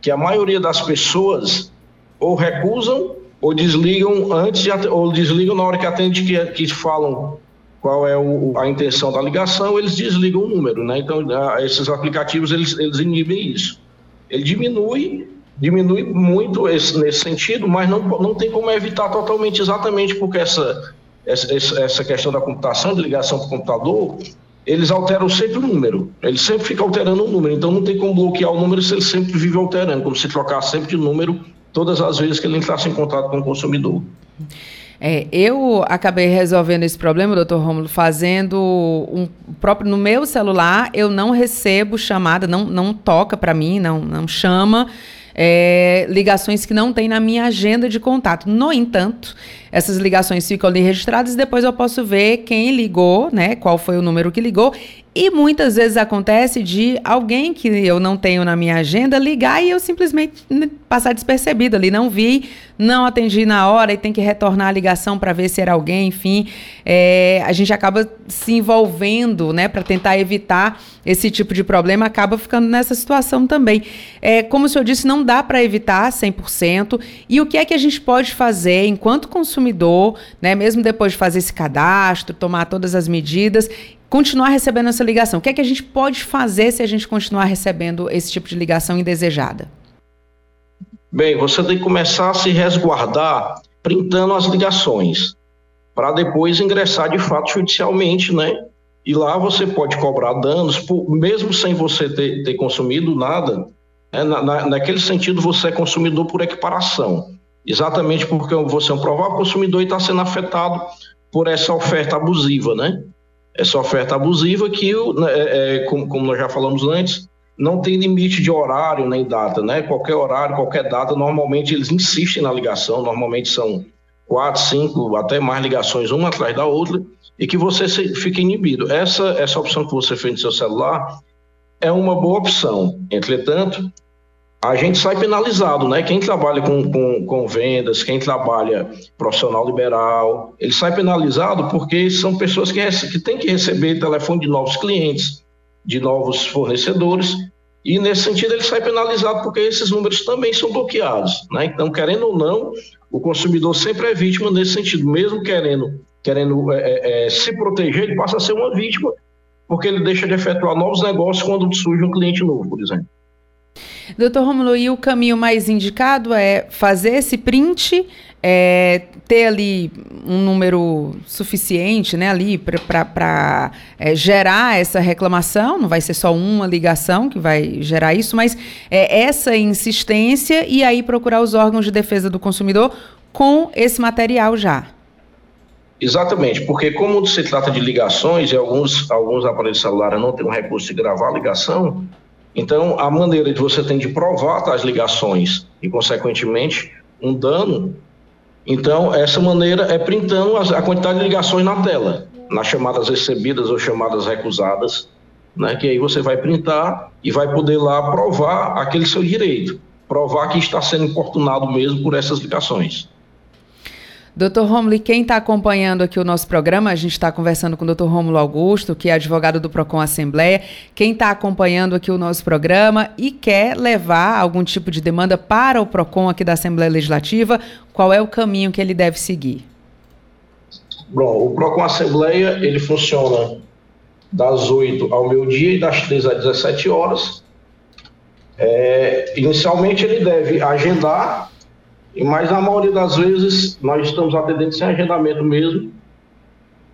que a maioria das pessoas ou recusam ou desligam antes ou desligam na hora que atende que, que falam qual é o, a intenção da ligação, eles desligam o número, né? Então, esses aplicativos, eles, eles inibem isso. Ele diminui, diminui muito esse, nesse sentido, mas não, não tem como evitar totalmente, exatamente porque essa, essa, essa questão da computação, de ligação para o computador, eles alteram sempre o número. Eles sempre ficam alterando o número. Então, não tem como bloquear o número se ele sempre vive alterando, como se trocar sempre de número todas as vezes que ele entrasse em contato com o consumidor. É, eu acabei resolvendo esse problema, doutor Romulo, fazendo um próprio no meu celular, eu não recebo chamada, não, não toca para mim, não, não chama é, ligações que não tem na minha agenda de contato. No entanto, essas ligações ficam ali registradas e depois eu posso ver quem ligou, né? Qual foi o número que ligou. E muitas vezes acontece de alguém que eu não tenho na minha agenda ligar e eu simplesmente passar despercebido ali, não vi, não atendi na hora e tem que retornar a ligação para ver se era alguém, enfim. É, a gente acaba se envolvendo, né, para tentar evitar esse tipo de problema, acaba ficando nessa situação também. É, como o senhor disse, não dá para evitar 100%. E o que é que a gente pode fazer enquanto consumidor, né, mesmo depois de fazer esse cadastro, tomar todas as medidas continuar recebendo essa ligação? O que é que a gente pode fazer se a gente continuar recebendo esse tipo de ligação indesejada? Bem, você tem que começar a se resguardar printando as ligações, para depois ingressar de fato judicialmente, né? E lá você pode cobrar danos, por, mesmo sem você ter, ter consumido nada, né? na, naquele sentido você é consumidor por equiparação. Exatamente porque você é um provável consumidor e está sendo afetado por essa oferta abusiva, né? essa oferta abusiva que, né, é, é, como, como, nós já falamos antes, não tem limite de horário nem data, né? Qualquer horário, qualquer data, normalmente eles insistem na ligação, normalmente são quatro, cinco, até mais ligações uma atrás da outra, e que você fica inibido. Essa, essa opção que você fez no seu celular é uma boa opção. Entretanto, a gente sai penalizado, né? Quem trabalha com, com, com, vendas, quem trabalha profissional liberal, ele sai penalizado porque são pessoas que, que têm que receber telefone de novos clientes, de novos fornecedores, e nesse sentido ele sai penalizado porque esses números também são bloqueados, né? Então, querendo ou não, o consumidor sempre é vítima nesse sentido, mesmo querendo, querendo é, é, é se proteger, ele passa a ser uma vítima porque ele deixa de efetuar novos negócios quando surge um cliente novo, por exemplo. Doutor Romulo, e o caminho mais indicado é fazer esse print, é, ter ali um número suficiente né, ali para é, gerar essa reclamação, não vai ser só uma ligação que vai gerar isso, mas é, essa insistência e aí procurar os órgãos de defesa do consumidor com esse material já. Exatamente, porque como se trata de ligações e alguns, alguns aparelhos celulares não têm um recurso de gravar a ligação, então, a maneira de você tem de provar as ligações e, consequentemente, um dano, então, essa maneira é printando a quantidade de ligações na tela, nas chamadas recebidas ou chamadas recusadas, né, que aí você vai printar e vai poder lá provar aquele seu direito, provar que está sendo importunado mesmo por essas ligações. Doutor Romulo, quem está acompanhando aqui o nosso programa, a gente está conversando com o doutor Romulo Augusto, que é advogado do PROCON Assembleia. Quem está acompanhando aqui o nosso programa e quer levar algum tipo de demanda para o PROCON aqui da Assembleia Legislativa, qual é o caminho que ele deve seguir? Bom, o PROCON Assembleia, ele funciona das 8 ao meio-dia e das 13 às 17 horas. É, inicialmente, ele deve agendar mas na maioria das vezes nós estamos atendendo sem agendamento mesmo.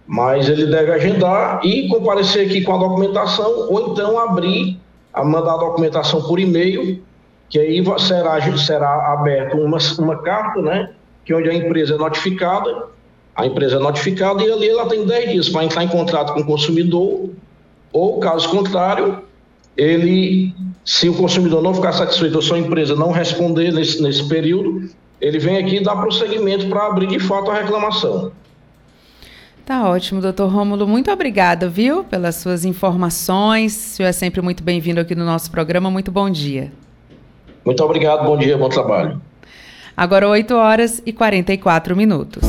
Mas ele deve agendar e comparecer aqui com a documentação, ou então abrir, a mandar a documentação por e-mail, que aí será, será aberto uma, uma carta, né? Que é onde a empresa é notificada, a empresa é notificada e ali ela tem 10 dias para entrar em contrato com o consumidor, ou caso contrário, ele, se o consumidor não ficar satisfeito ou sua empresa não responder nesse, nesse período, ele vem aqui dar prosseguimento para abrir de fato a reclamação. Tá ótimo, doutor Rômulo. Muito obrigada, viu, pelas suas informações. O senhor é sempre muito bem-vindo aqui no nosso programa. Muito bom dia. Muito obrigado, bom dia, bom trabalho. Agora 8 horas e 44 minutos.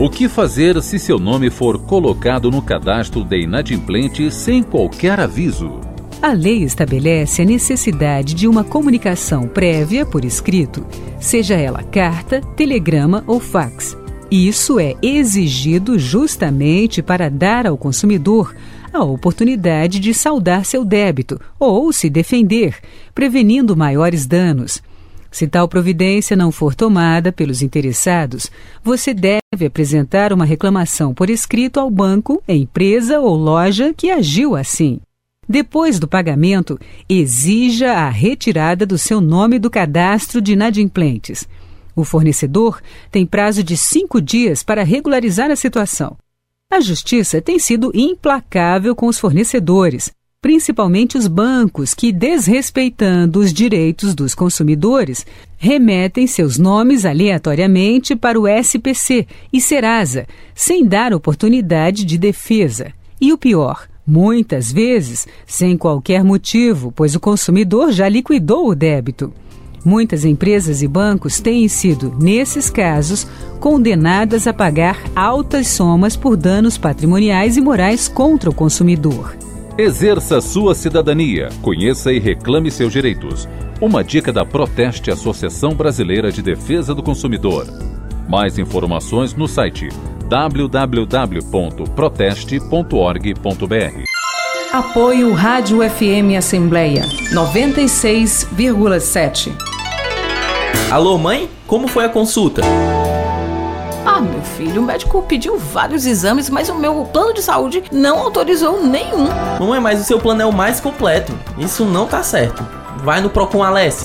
O que fazer se seu nome for colocado no cadastro de inadimplente sem qualquer aviso? A lei estabelece a necessidade de uma comunicação prévia por escrito, seja ela carta, telegrama ou fax. Isso é exigido justamente para dar ao consumidor a oportunidade de saldar seu débito ou se defender, prevenindo maiores danos. Se tal providência não for tomada pelos interessados, você deve apresentar uma reclamação por escrito ao banco, empresa ou loja que agiu assim. Depois do pagamento, exija a retirada do seu nome do cadastro de inadimplentes. O fornecedor tem prazo de cinco dias para regularizar a situação. A justiça tem sido implacável com os fornecedores, principalmente os bancos que, desrespeitando os direitos dos consumidores, remetem seus nomes aleatoriamente para o SPC e Serasa, sem dar oportunidade de defesa. E o pior, muitas vezes sem qualquer motivo, pois o consumidor já liquidou o débito. Muitas empresas e bancos têm sido, nesses casos, condenadas a pagar altas somas por danos patrimoniais e morais contra o consumidor. Exerça sua cidadania, conheça e reclame seus direitos. Uma dica da Proteste Associação Brasileira de Defesa do Consumidor. Mais informações no site www.proteste.org.br. Apoio Rádio FM Assembleia 96,7. Alô, mãe? Como foi a consulta? Ah, meu filho, o médico pediu vários exames, mas o meu plano de saúde não autorizou nenhum. Mamãe, mas o seu plano é o mais completo. Isso não tá certo. Vai no Procon Alesse.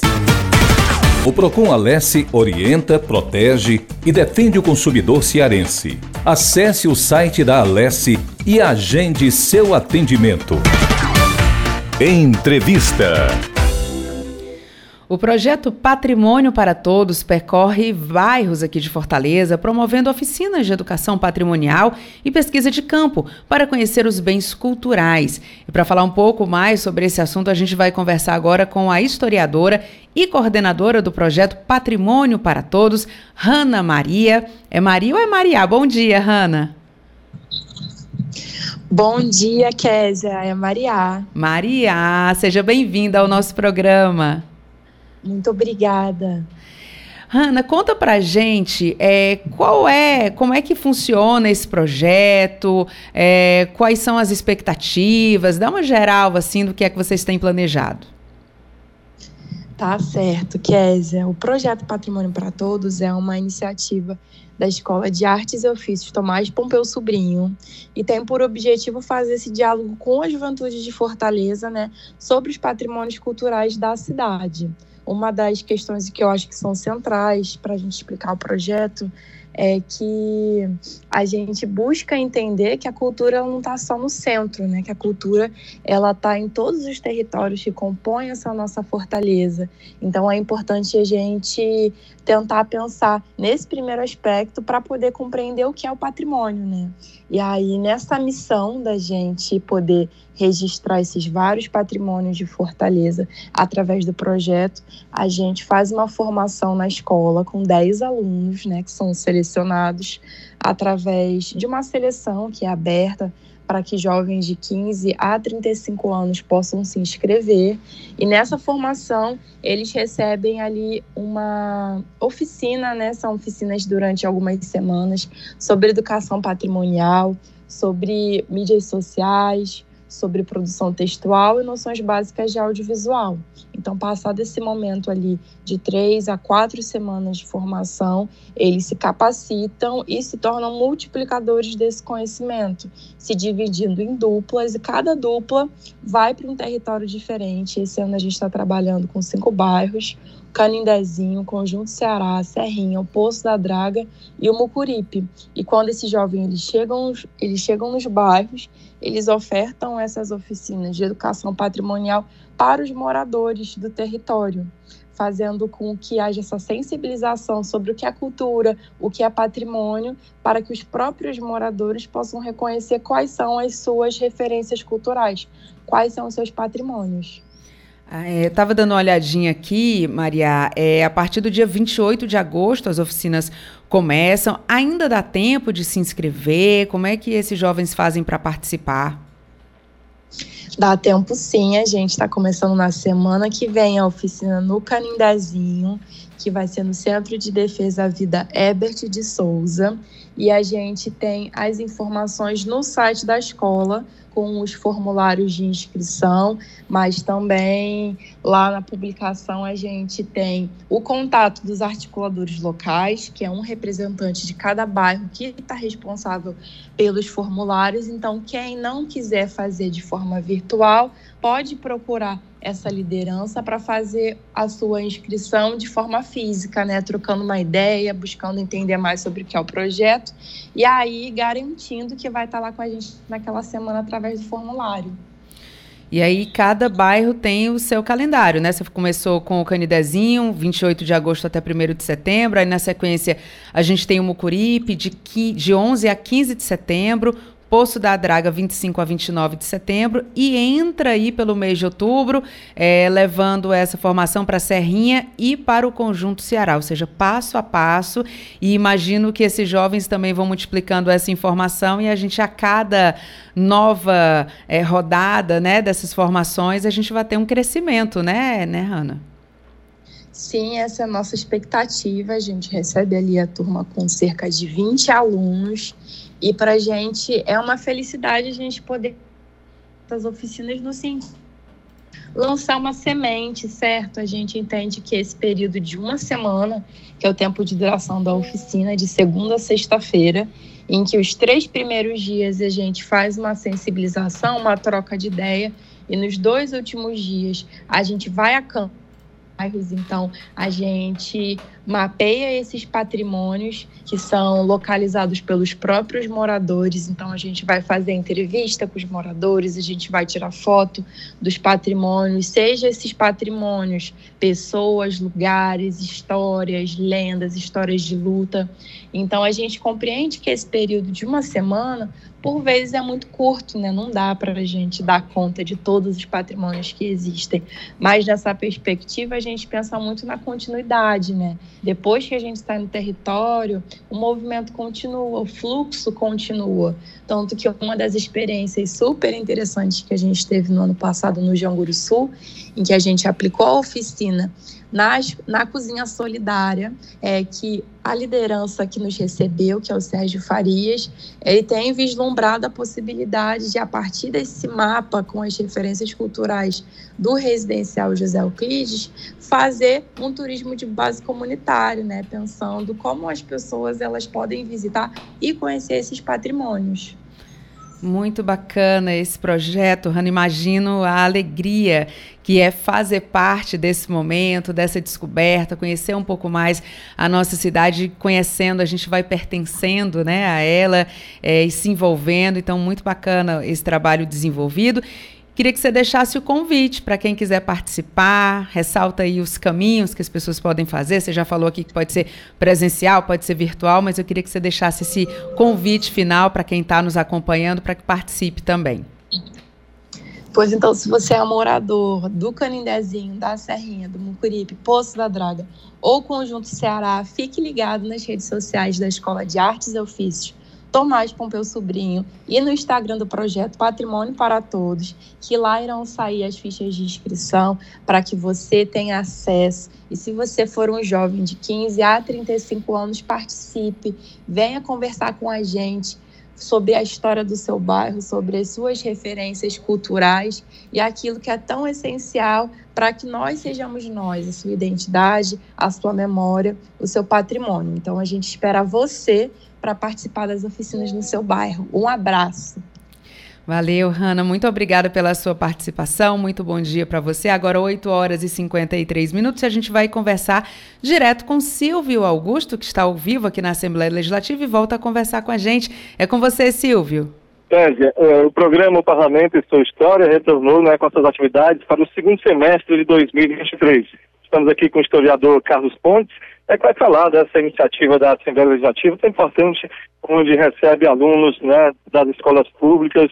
O Procon Alesse orienta, protege e defende o consumidor cearense. Acesse o site da Alesse e agende seu atendimento. Entrevista. O projeto Patrimônio para Todos percorre bairros aqui de Fortaleza, promovendo oficinas de educação patrimonial e pesquisa de campo para conhecer os bens culturais. E para falar um pouco mais sobre esse assunto, a gente vai conversar agora com a historiadora e coordenadora do projeto Patrimônio para Todos, Hanna Maria. É Maria ou é Maria? Bom dia, Hanna. Bom dia, Késia. É Maria. Maria, seja bem-vinda ao nosso programa. Muito obrigada. Hanna, conta pra gente é, qual é, como é que funciona esse projeto, é, quais são as expectativas, dá uma geral assim do que é que vocês têm planejado. Tá certo, Kézia. O projeto Patrimônio para Todos é uma iniciativa da Escola de Artes e Ofícios Tomás Pompeu Sobrinho e tem por objetivo fazer esse diálogo com a juventude de Fortaleza, né, sobre os patrimônios culturais da cidade. Uma das questões que eu acho que são centrais para a gente explicar o projeto é que a gente busca entender que a cultura não está só no centro, né? Que a cultura ela está em todos os territórios que compõem essa nossa fortaleza. Então é importante a gente tentar pensar nesse primeiro aspecto para poder compreender o que é o patrimônio, né? E aí nessa missão da gente poder registrar esses vários patrimônios de Fortaleza através do projeto, a gente faz uma formação na escola com 10 alunos, né, que são selecionados através de uma seleção que é aberta para que jovens de 15 a 35 anos possam se inscrever. E nessa formação, eles recebem ali uma oficina, né? São oficinas durante algumas semanas sobre educação patrimonial, sobre mídias sociais, sobre produção textual e noções básicas de audiovisual. Então, passado esse momento ali de três a quatro semanas de formação, eles se capacitam e se tornam multiplicadores desse conhecimento, se dividindo em duplas e cada dupla vai para um território diferente. Esse ano a gente está trabalhando com cinco bairros, Canindezinho, Conjunto Ceará, Serrinha, o Poço da Draga e o Mucuripe. E quando esses jovens eles chegam, eles chegam nos bairros, eles ofertam essas oficinas de educação patrimonial para os moradores do território, fazendo com que haja essa sensibilização sobre o que é cultura, o que é patrimônio, para que os próprios moradores possam reconhecer quais são as suas referências culturais, quais são os seus patrimônios. Estava é, dando uma olhadinha aqui, Maria. É, a partir do dia 28 de agosto, as oficinas começam. Ainda dá tempo de se inscrever? Como é que esses jovens fazem para participar? Dá tempo sim, a gente está começando na semana que vem a oficina no Canindazinho, que vai ser no Centro de Defesa à Vida Ebert de Souza. E a gente tem as informações no site da escola com os formulários de inscrição, mas também lá na publicação a gente tem o contato dos articuladores locais, que é um representante de cada bairro que está responsável pelos formulários. Então, quem não quiser fazer de forma virtual, pode procurar essa liderança para fazer a sua inscrição de forma física, né? Trocando uma ideia, buscando entender mais sobre o que é o projeto e aí garantindo que vai estar lá com a gente naquela semana através do formulário. E aí cada bairro tem o seu calendário, né? Você começou com o Canidezinho, 28 de agosto até 1 de setembro. Aí na sequência a gente tem o Mucuripe, de, de 11 a 15 de setembro. Poço da Draga, 25 a 29 de setembro, e entra aí pelo mês de outubro, é, levando essa formação para Serrinha e para o Conjunto Ceará, ou seja, passo a passo. E imagino que esses jovens também vão multiplicando essa informação e a gente, a cada nova é, rodada né, dessas formações, a gente vai ter um crescimento, né, né, Hanna? Sim, essa é a nossa expectativa. A gente recebe ali a turma com cerca de 20 alunos e para a gente é uma felicidade a gente poder as oficinas no sentido lançar uma semente, certo? A gente entende que esse período de uma semana, que é o tempo de duração da oficina, de segunda a sexta-feira, em que os três primeiros dias a gente faz uma sensibilização, uma troca de ideia, e nos dois últimos dias a gente vai a campo. Então, a gente mapeia esses patrimônios que são localizados pelos próprios moradores. Então, a gente vai fazer entrevista com os moradores, a gente vai tirar foto dos patrimônios, seja esses patrimônios, pessoas, lugares, histórias, lendas, histórias de luta. Então, a gente compreende que esse período de uma semana por vezes é muito curto, né? Não dá para a gente dar conta de todos os patrimônios que existem. Mas nessa perspectiva, a gente pensa muito na continuidade, né? Depois que a gente está no território, o movimento continua, o fluxo continua. Tanto que uma das experiências super interessantes que a gente teve no ano passado no Janguru Sul, em que a gente aplicou a oficina nas, na cozinha solidária, é que a liderança que nos recebeu, que é o Sérgio Farias, ele tem vislumbrado a possibilidade de, a partir desse mapa com as referências culturais do residencial José Euclides, fazer um turismo de base comunitário, né? pensando como as pessoas elas podem visitar e conhecer esses patrimônios. Muito bacana esse projeto, Rana. Imagino a alegria que é fazer parte desse momento, dessa descoberta, conhecer um pouco mais a nossa cidade, conhecendo, a gente vai pertencendo né, a ela é, e se envolvendo. Então, muito bacana esse trabalho desenvolvido. Queria que você deixasse o convite para quem quiser participar, ressalta aí os caminhos que as pessoas podem fazer. Você já falou aqui que pode ser presencial, pode ser virtual, mas eu queria que você deixasse esse convite final para quem está nos acompanhando para que participe também. Pois então, se você é morador do Canindezinho, da Serrinha, do Mucuripe, Poço da Draga ou Conjunto Ceará, fique ligado nas redes sociais da Escola de Artes e Ofícios Tomás Pompeu Sobrinho e no Instagram do projeto Patrimônio para Todos, que lá irão sair as fichas de inscrição para que você tenha acesso. E se você for um jovem de 15 a 35 anos, participe, venha conversar com a gente sobre a história do seu bairro, sobre as suas referências culturais e aquilo que é tão essencial para que nós sejamos nós, a sua identidade, a sua memória, o seu patrimônio. Então a gente espera você para participar das oficinas no seu bairro. Um abraço. Valeu, Hanna. Muito obrigada pela sua participação. Muito bom dia para você. Agora, 8 horas e 53 minutos, e a gente vai conversar direto com Silvio Augusto, que está ao vivo aqui na Assembleia Legislativa e volta a conversar com a gente. É com você, Silvio. Kézia, é, o programa o Parlamento e Sua História retornou né, com suas atividades para o segundo semestre de 2023. Estamos aqui com o historiador Carlos Pontes é que vai falar dessa iniciativa da Assembleia Legislativa, tão importante, onde recebe alunos né, das escolas públicas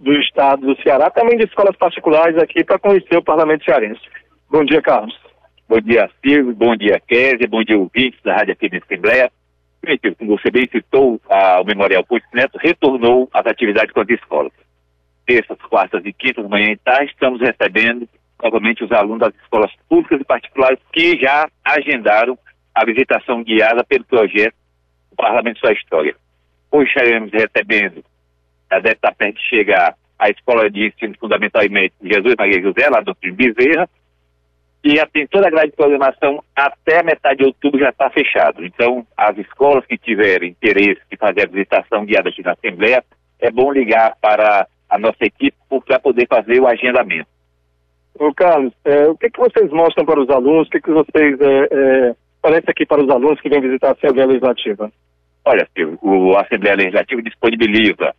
do estado do Ceará, também de escolas particulares aqui, para conhecer o parlamento cearense. Bom dia, Carlos. Bom dia, Silvio. Bom dia, Kézia. Bom dia, ouvintes da Rádio da Assembleia. Como você bem citou, a, o Memorial Ponte Neto retornou às atividades com as escolas. Terças, quartas e quintas, manhã e tarde, estamos recebendo novamente os alunos das escolas públicas e particulares que já agendaram a visitação guiada pelo projeto do Parlamento Sua História. Hoje estaremos recebendo, já deve estar perto de chegar, a Escola de Ensino Fundamental e Médio Jesus Maria José, lá do Bezerra, e já tem toda a grade de programação até metade de outubro já está fechado. Então, as escolas que tiverem interesse de fazer a visitação guiada aqui na Assembleia, é bom ligar para a nossa equipe para poder fazer o agendamento. Ô Carlos, é, o que, que vocês mostram para os alunos, o que, que vocês é, é, aqui para os alunos que vêm visitar a Assembleia Legislativa? Olha, Silvio, o, a Assembleia Legislativa disponibiliza,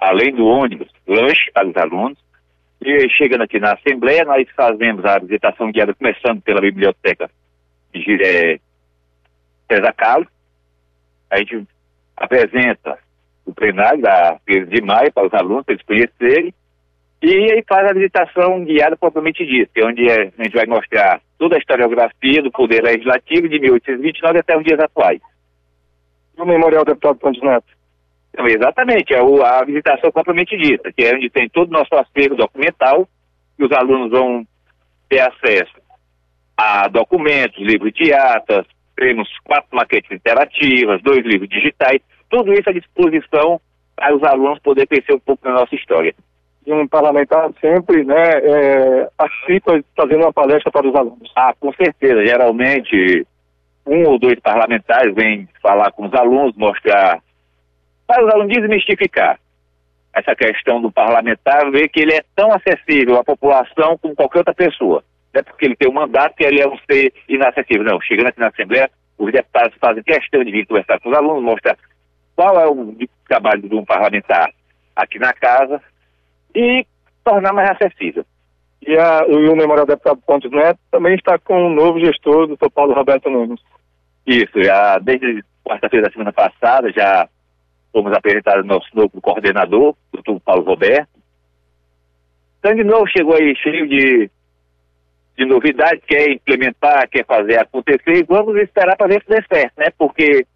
além do ônibus, lanche para os alunos, e chegando aqui na Assembleia, nós fazemos a visitação guiada, começando pela biblioteca de é, César Carlos. A gente apresenta o plenário da 13 de maio para os alunos, para eles conhecerem, e aí faz a visitação guiada propriamente dita, é onde é, a gente vai mostrar toda a historiografia do Poder Legislativo de 1829 até os dias atuais. E o Memorial Deputado Pontes Neto? Então, exatamente, é o, a visitação propriamente dita, que é onde tem todo o nosso acervo documental, que os alunos vão ter acesso a documentos, livros de atas, temos quatro maquetes interativas, dois livros digitais, tudo isso à disposição para os alunos poderem conhecer um pouco da nossa história. E um parlamentar sempre né, é, participa fazendo uma palestra para os alunos. Ah, com certeza. Geralmente, um ou dois parlamentares vêm falar com os alunos, mostrar para os alunos desmistificar essa questão do parlamentar, ver que ele é tão acessível à população como qualquer outra pessoa. Não é porque ele tem um mandato que ele é um ser inacessível. Não, chegando aqui na Assembleia, os deputados fazem questão de vir conversar com os alunos, mostrar qual é o trabalho de um parlamentar aqui na casa e tornar mais acessível. E, a, e o Memorial Deputado Pontes Neto também está com o novo gestor, o doutor Paulo Roberto Nunes. Isso, já desde quarta-feira da semana passada, já fomos apresentados nosso novo coordenador, doutor Paulo Roberto. Então, de novo, chegou aí cheio de, de novidades, quer implementar, quer fazer acontecer, e vamos esperar para ver se der certo, né? Porque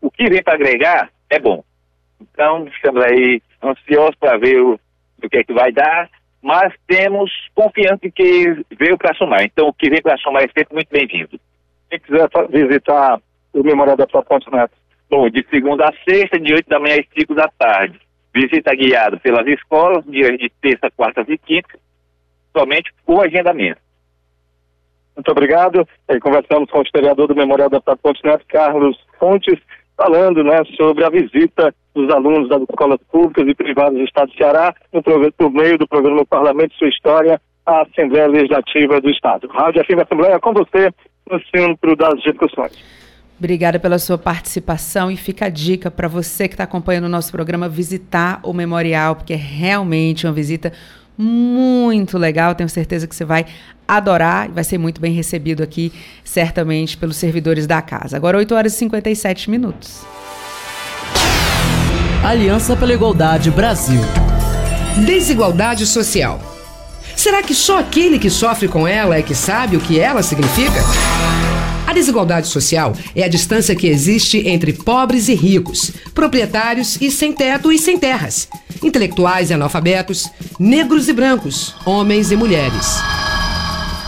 o que vem para agregar é bom. Então, estamos aí ansiosos para ver o, o que é que vai dar, mas temos confiança em que veio para somar. Então, o que vem para somar é sempre muito bem-vindo. Quem quiser visitar o Memorial da Ponte Neto, Bom, de segunda a sexta, de 8 da manhã às 5 da tarde. Visita guiada pelas escolas, dias de terça, quarta e quinta, somente por agendamento. Muito obrigado. E conversamos com o historiador do Memorial da Ponte Neto, Carlos Fontes, falando né, sobre a visita dos alunos das escolas públicas e privadas do Estado do Ceará, por meio do programa Parlamento Sua História, à Assembleia Legislativa do Estado. Rádio FM Assembleia com você no centro das discussões. Obrigada pela sua participação e fica a dica para você que está acompanhando o nosso programa visitar o memorial, porque é realmente uma visita muito legal. Tenho certeza que você vai adorar e vai ser muito bem recebido aqui, certamente, pelos servidores da casa. Agora, 8 horas e 57 minutos. Aliança pela Igualdade Brasil. Desigualdade social. Será que só aquele que sofre com ela é que sabe o que ela significa? A desigualdade social é a distância que existe entre pobres e ricos, proprietários e sem teto e sem terras, intelectuais e analfabetos, negros e brancos, homens e mulheres.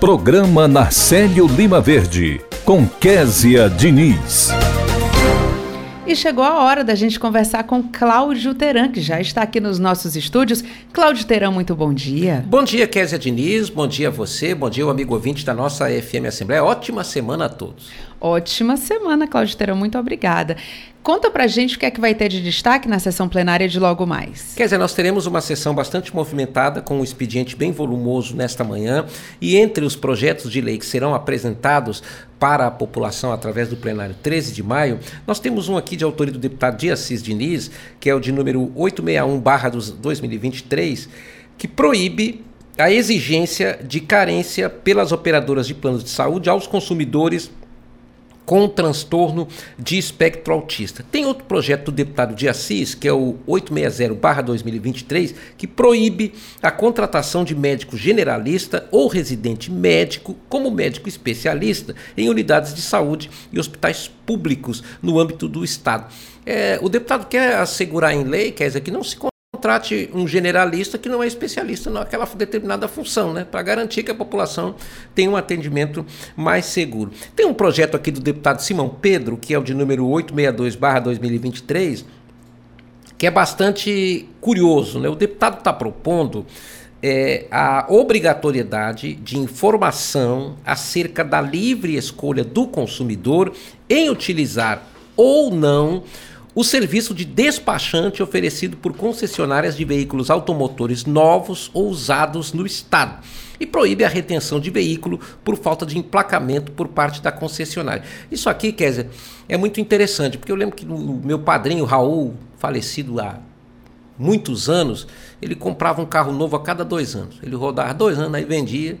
Programa Narcélio Lima Verde com Késia Diniz. E chegou a hora da gente conversar com Cláudio Teran, que já está aqui nos nossos estúdios. Cláudio Teran, muito bom dia. Bom dia, Késia Diniz. Bom dia a você. Bom dia, o amigo ouvinte da nossa FM Assembleia. Ótima semana a todos. Ótima semana, Cláudio Teran. Muito obrigada. Conta pra gente o que é que vai ter de destaque na sessão plenária de logo mais. Quer dizer, nós teremos uma sessão bastante movimentada, com um expediente bem volumoso nesta manhã, e entre os projetos de lei que serão apresentados para a população através do plenário 13 de maio, nós temos um aqui de autoria do deputado Dias Diniz, que é o de número 861-2023, que proíbe a exigência de carência pelas operadoras de planos de saúde aos consumidores com transtorno de espectro autista. Tem outro projeto do deputado de Assis, que é o 860-2023, que proíbe a contratação de médico generalista ou residente médico como médico especialista em unidades de saúde e hospitais públicos no âmbito do Estado. É, o deputado quer assegurar em lei, quer dizer, que não se contrate um generalista que não é especialista naquela determinada função, né? Para garantir que a população tenha um atendimento mais seguro. Tem um projeto aqui do deputado Simão Pedro, que é o de número 862-2023, que é bastante curioso, né? O deputado está propondo é, a obrigatoriedade de informação acerca da livre escolha do consumidor em utilizar ou não o serviço de despachante oferecido por concessionárias de veículos automotores novos ou usados no estado e proíbe a retenção de veículo por falta de emplacamento por parte da concessionária. Isso aqui, dizer, é muito interessante, porque eu lembro que o meu padrinho Raul, falecido há muitos anos, ele comprava um carro novo a cada dois anos. Ele rodava dois anos, aí vendia.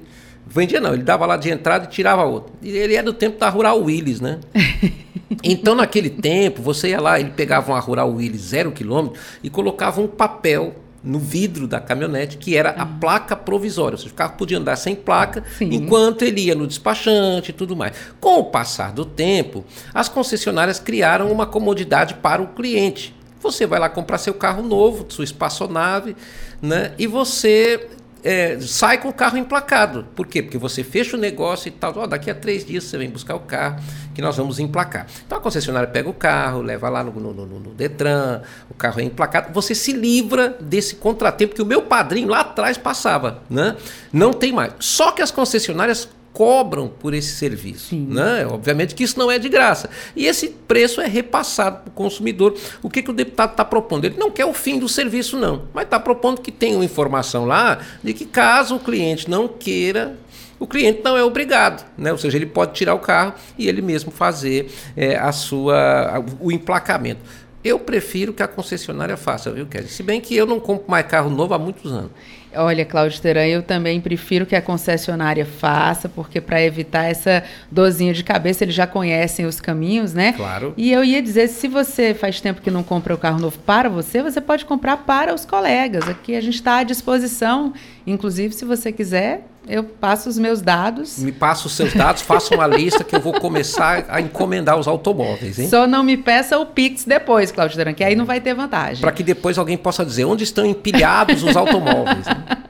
Vendia não, ele dava lá de entrada e tirava outro. E ele é do tempo da Rural Willis, né? (laughs) Então, naquele tempo, você ia lá, ele pegava uma Rural Willis zero quilômetro e colocava um papel no vidro da caminhonete que era a placa provisória. Ou seja, o carro podia andar sem placa Sim. enquanto ele ia no despachante e tudo mais. Com o passar do tempo, as concessionárias criaram uma comodidade para o cliente. Você vai lá comprar seu carro novo, sua espaçonave, né? E você é, sai com o carro emplacado. Por quê? Porque você fecha o negócio e tal. Oh, daqui a três dias você vem buscar o carro que nós vamos emplacar. Então a concessionária pega o carro, leva lá no, no, no, no Detran, o carro é emplacado. Você se livra desse contratempo que o meu padrinho lá atrás passava. Né? Não tem mais. Só que as concessionárias cobram por esse serviço. Né? Obviamente que isso não é de graça. E esse preço é repassado para o consumidor. O que, que o deputado está propondo? Ele não quer o fim do serviço, não, mas está propondo que tenha uma informação lá de que caso o cliente não queira o cliente não é obrigado, né? ou seja, ele pode tirar o carro e ele mesmo fazer é, a sua, o emplacamento. Eu prefiro que a concessionária faça, viu, Kelly? Se bem que eu não compro mais carro novo há muitos anos. Olha, Cláudio Teran, eu também prefiro que a concessionária faça, porque para evitar essa dorzinha de cabeça, eles já conhecem os caminhos, né? Claro. E eu ia dizer, se você faz tempo que não compra o carro novo para você, você pode comprar para os colegas. Aqui a gente está à disposição. Inclusive, se você quiser, eu passo os meus dados. Me passa os seus dados, faça uma lista que eu vou começar a encomendar os automóveis, hein? Só não me peça o Pix depois, Cláudio Teran, que aí não vai ter vantagem. Para que depois alguém possa dizer onde estão empilhados os automóveis. (laughs)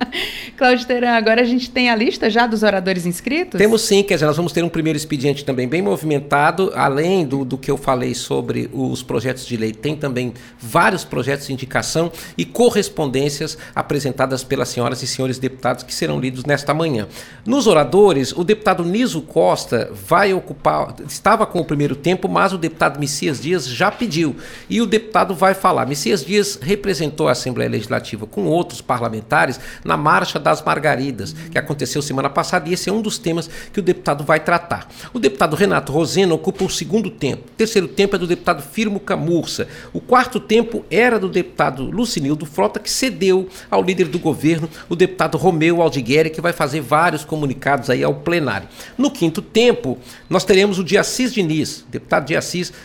Cláudio Teran, agora a gente tem a lista já dos oradores inscritos? Temos sim, quer dizer, nós vamos ter um primeiro expediente também bem movimentado, além do, do que eu falei sobre os projetos de lei, tem também vários projetos de indicação e correspondências apresentadas pelas senhoras e senhores deputados que serão lidos nesta manhã. Nos oradores, o deputado Niso Costa vai ocupar, estava com o primeiro tempo, mas o deputado Messias Dias já pediu e o deputado vai falar. Messias Dias representou a Assembleia Legislativa com outros parlamentares na Marcha das Margaridas, que aconteceu semana passada, e esse é um dos temas que o deputado vai tratar. O deputado Renato Roseno ocupa o segundo tempo. O terceiro tempo é do deputado Firmo Camurça. O quarto tempo era do deputado Lucinildo Frota, que cedeu ao líder do governo, o deputado Romeu Aldigueri, que vai fazer vários comunicados aí ao plenário. No quinto tempo, nós teremos o de Diniz. O deputado de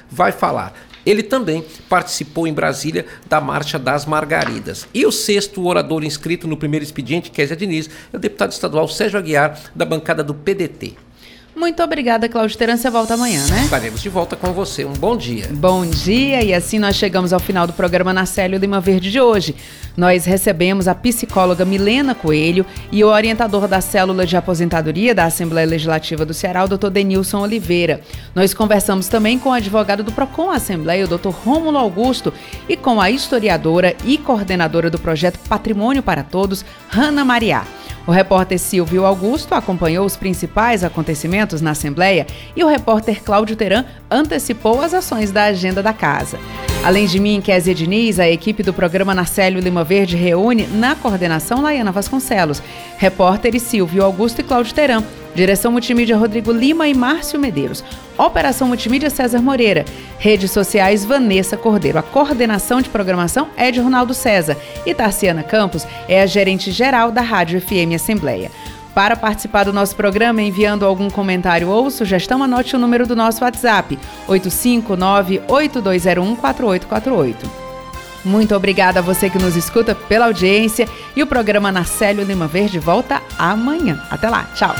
vai falar. Ele também participou em Brasília da Marcha das Margaridas. E o sexto orador inscrito no primeiro expediente, Kézia Diniz, é o deputado estadual Sérgio Aguiar, da bancada do PDT. Muito obrigada, Cláudio Terância. Volta amanhã, né? Estaremos de volta com você. Um bom dia. Bom dia, e assim nós chegamos ao final do programa na Célio Lima Verde de hoje. Nós recebemos a psicóloga Milena Coelho e o orientador da Célula de Aposentadoria da Assembleia Legislativa do Ceará, o doutor Denilson Oliveira. Nós conversamos também com o advogado do PROCON Assembleia, o doutor Rômulo Augusto, e com a historiadora e coordenadora do projeto Patrimônio para Todos, Hanna Mariá. O repórter Silvio Augusto acompanhou os principais acontecimentos na Assembleia e o repórter Cláudio Teran antecipou as ações da agenda da casa. Além de mim, Kézia Diniz, a equipe do programa Narcélio Lima Verde reúne na coordenação Laiana Vasconcelos, repórteres Silvio Augusto e Cláudio Teran, direção multimídia Rodrigo Lima e Márcio Medeiros, operação multimídia César Moreira, redes sociais Vanessa Cordeiro, a coordenação de programação é de Ronaldo César. E Tarciana Campos é a gerente geral da Rádio FM Assembleia. Para participar do nosso programa enviando algum comentário ou sugestão, anote o número do nosso WhatsApp: 859-8201-4848. Muito obrigada a você que nos escuta pela audiência e o programa Narcélio Lima Verde volta amanhã. Até lá, tchau!